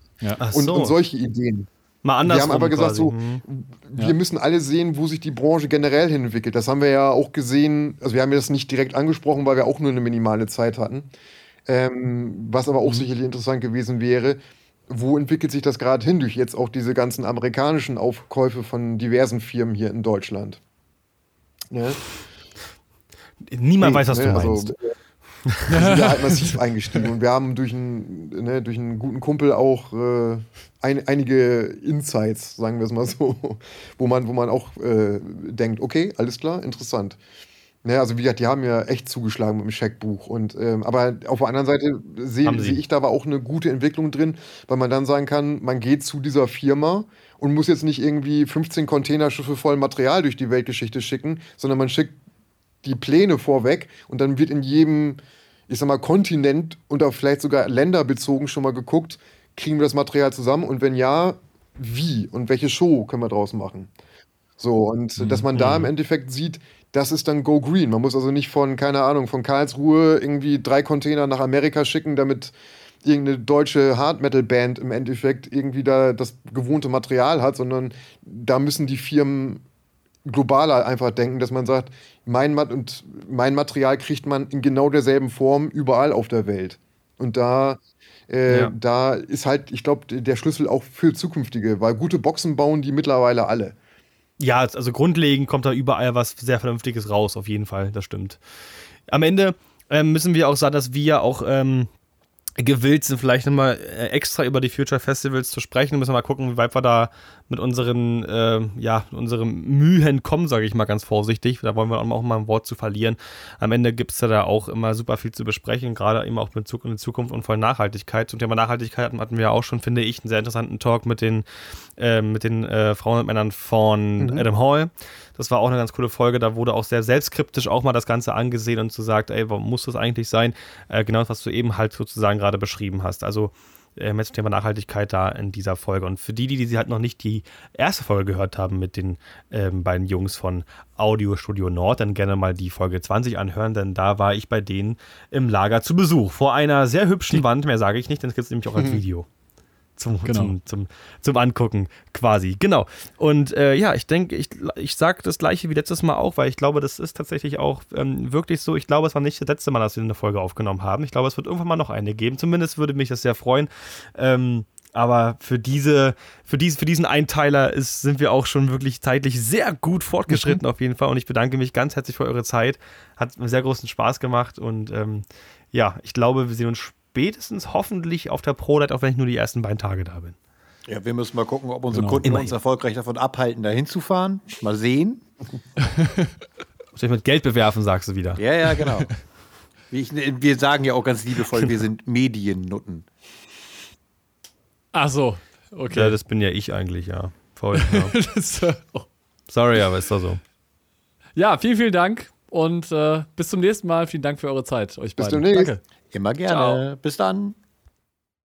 Speaker 3: und,
Speaker 2: so.
Speaker 3: und solche Ideen.
Speaker 2: Mal
Speaker 3: Wir
Speaker 2: andersrum
Speaker 3: haben aber gesagt,
Speaker 2: quasi.
Speaker 3: so,
Speaker 2: Mhm.
Speaker 3: wir müssen alle sehen, wo sich die Branche generell hin entwickelt. Das haben wir ja auch gesehen, also wir haben das nicht direkt angesprochen, weil wir auch nur eine minimale Zeit hatten. Ähm, was aber auch
Speaker 2: Mhm.
Speaker 3: sicherlich interessant gewesen wäre, wo entwickelt sich das gerade hin durch jetzt auch diese ganzen amerikanischen Aufkäufe von diversen Firmen hier in Deutschland? Ne?
Speaker 2: Niemand
Speaker 3: Nee,
Speaker 2: weiß, was
Speaker 3: ne,
Speaker 2: du
Speaker 3: also,
Speaker 2: meinst.
Speaker 3: äh, wir sind da halt massiv eingestiegen und wir haben durch einen, ne, durch einen guten Kumpel auch äh, ein, einige Insights, sagen wir es mal so, wo man, wo man auch äh, denkt, okay, alles klar, interessant. Ne, also wie gesagt, die haben ja echt zugeschlagen mit dem Scheckbuch. Und, ähm, aber auf der anderen Seite sehe seh ich da aber auch eine gute Entwicklung drin, weil man dann sagen kann, man geht zu dieser Firma und muss jetzt nicht irgendwie 15 Containerschiffe voll Material durch die Weltgeschichte schicken, sondern man schickt die Pläne vorweg und dann wird in jedem, ich sag mal, Kontinent und auch vielleicht sogar länderbezogen schon mal geguckt, kriegen wir das Material zusammen und wenn ja, wie und welche Show können wir draus machen. So, und dass man da im Endeffekt sieht, das ist dann Go Green. Man muss also nicht von, keine Ahnung, von Karlsruhe irgendwie drei Container nach Amerika schicken, damit irgendeine deutsche Hard Metal Band im Endeffekt irgendwie da das gewohnte Material hat, sondern da müssen die Firmen globaler einfach denken, dass man sagt, mein, Mat und mein Material kriegt man in genau derselben Form überall auf der Welt. Und da, äh,
Speaker 2: Ja.
Speaker 3: da ist halt, ich glaube, der Schlüssel auch für zukünftige, weil gute Boxen bauen die mittlerweile alle.
Speaker 2: Ja, also grundlegend kommt da überall was sehr Vernünftiges raus, auf jeden Fall, das stimmt. Am Ende ähm, müssen wir auch sagen, dass wir auch ähm, gewillt sind, vielleicht nochmal äh, extra über die Future Festivals zu sprechen. Müssen wir mal gucken, wie weit wir da mit unseren, ähm, ja, unseren Mühen kommen, sage ich mal ganz vorsichtig. Da wollen wir auch mal ein Wort zu verlieren. Am Ende gibt es da auch immer super viel zu besprechen, gerade eben auch mit Bezug in die Zukunft und vor Nachhaltigkeit. Zum Thema Nachhaltigkeit hatten wir auch schon, finde ich, einen sehr interessanten Talk mit den, äh, mit den äh, Frauen und Männern von Adam Hall. Das war auch eine ganz coole Folge. Da wurde auch sehr selbstkritisch auch mal das Ganze angesehen und zu sagt, ey, warum muss das eigentlich sein? Äh, genau das, was du eben halt sozusagen gerade beschrieben hast. Also äh, mit dem Thema Nachhaltigkeit da in dieser Folge. Und für die, die, die sie halt noch nicht die erste Folge gehört haben mit den ähm, beiden Jungs von Audio Studio Nord, dann gerne mal die Folge 20 anhören, denn da war ich bei denen im Lager zu Besuch. Vor einer sehr hübschen Wand, mehr sage ich nicht, denn es gibt es nämlich auch als Video. Zum,
Speaker 4: Genau.
Speaker 2: zum, zum, zum Angucken quasi. Genau. Und äh, ja, ich denke, ich, ich sage das gleiche wie letztes Mal auch, weil ich glaube, das ist tatsächlich auch ähm, wirklich so. Ich glaube, es war nicht das letzte Mal, dass wir eine Folge aufgenommen haben. Ich glaube, es wird irgendwann mal noch eine geben. Zumindest würde mich das sehr freuen. Ähm, aber für diese, für diesen, für diesen Einteiler ist, sind wir auch schon wirklich zeitlich sehr gut fortgeschritten auf jeden Fall. Und ich bedanke mich ganz herzlich für eure Zeit. Hat mir sehr großen Spaß gemacht. Und ähm, ja, ich glaube, wir sehen uns spätestens hoffentlich auf der ProLight, auch wenn ich nur die ersten beiden Tage da bin.
Speaker 1: Ja, wir müssen mal gucken, ob unsere
Speaker 4: Genau.
Speaker 1: Kunden
Speaker 2: Immerhin.
Speaker 1: uns erfolgreich davon abhalten, da hinzufahren. Mal sehen.
Speaker 2: Muss ich mit Geld bewerfen, sagst du wieder.
Speaker 1: Ja, ja, genau. Wie ich, wir sagen ja auch ganz liebevoll, wir sind Mediennutten.
Speaker 4: Ach so,
Speaker 2: Ja,
Speaker 4: okay.
Speaker 2: das bin ja ich eigentlich, ja. Voll. Ja. Sorry, aber ist doch so.
Speaker 4: ja, vielen, vielen Dank und äh, bis zum nächsten Mal. Vielen Dank für eure Zeit, euch
Speaker 3: Bis
Speaker 4: beiden.
Speaker 3: demnächst.
Speaker 4: Danke.
Speaker 1: Immer gerne. Bis dann.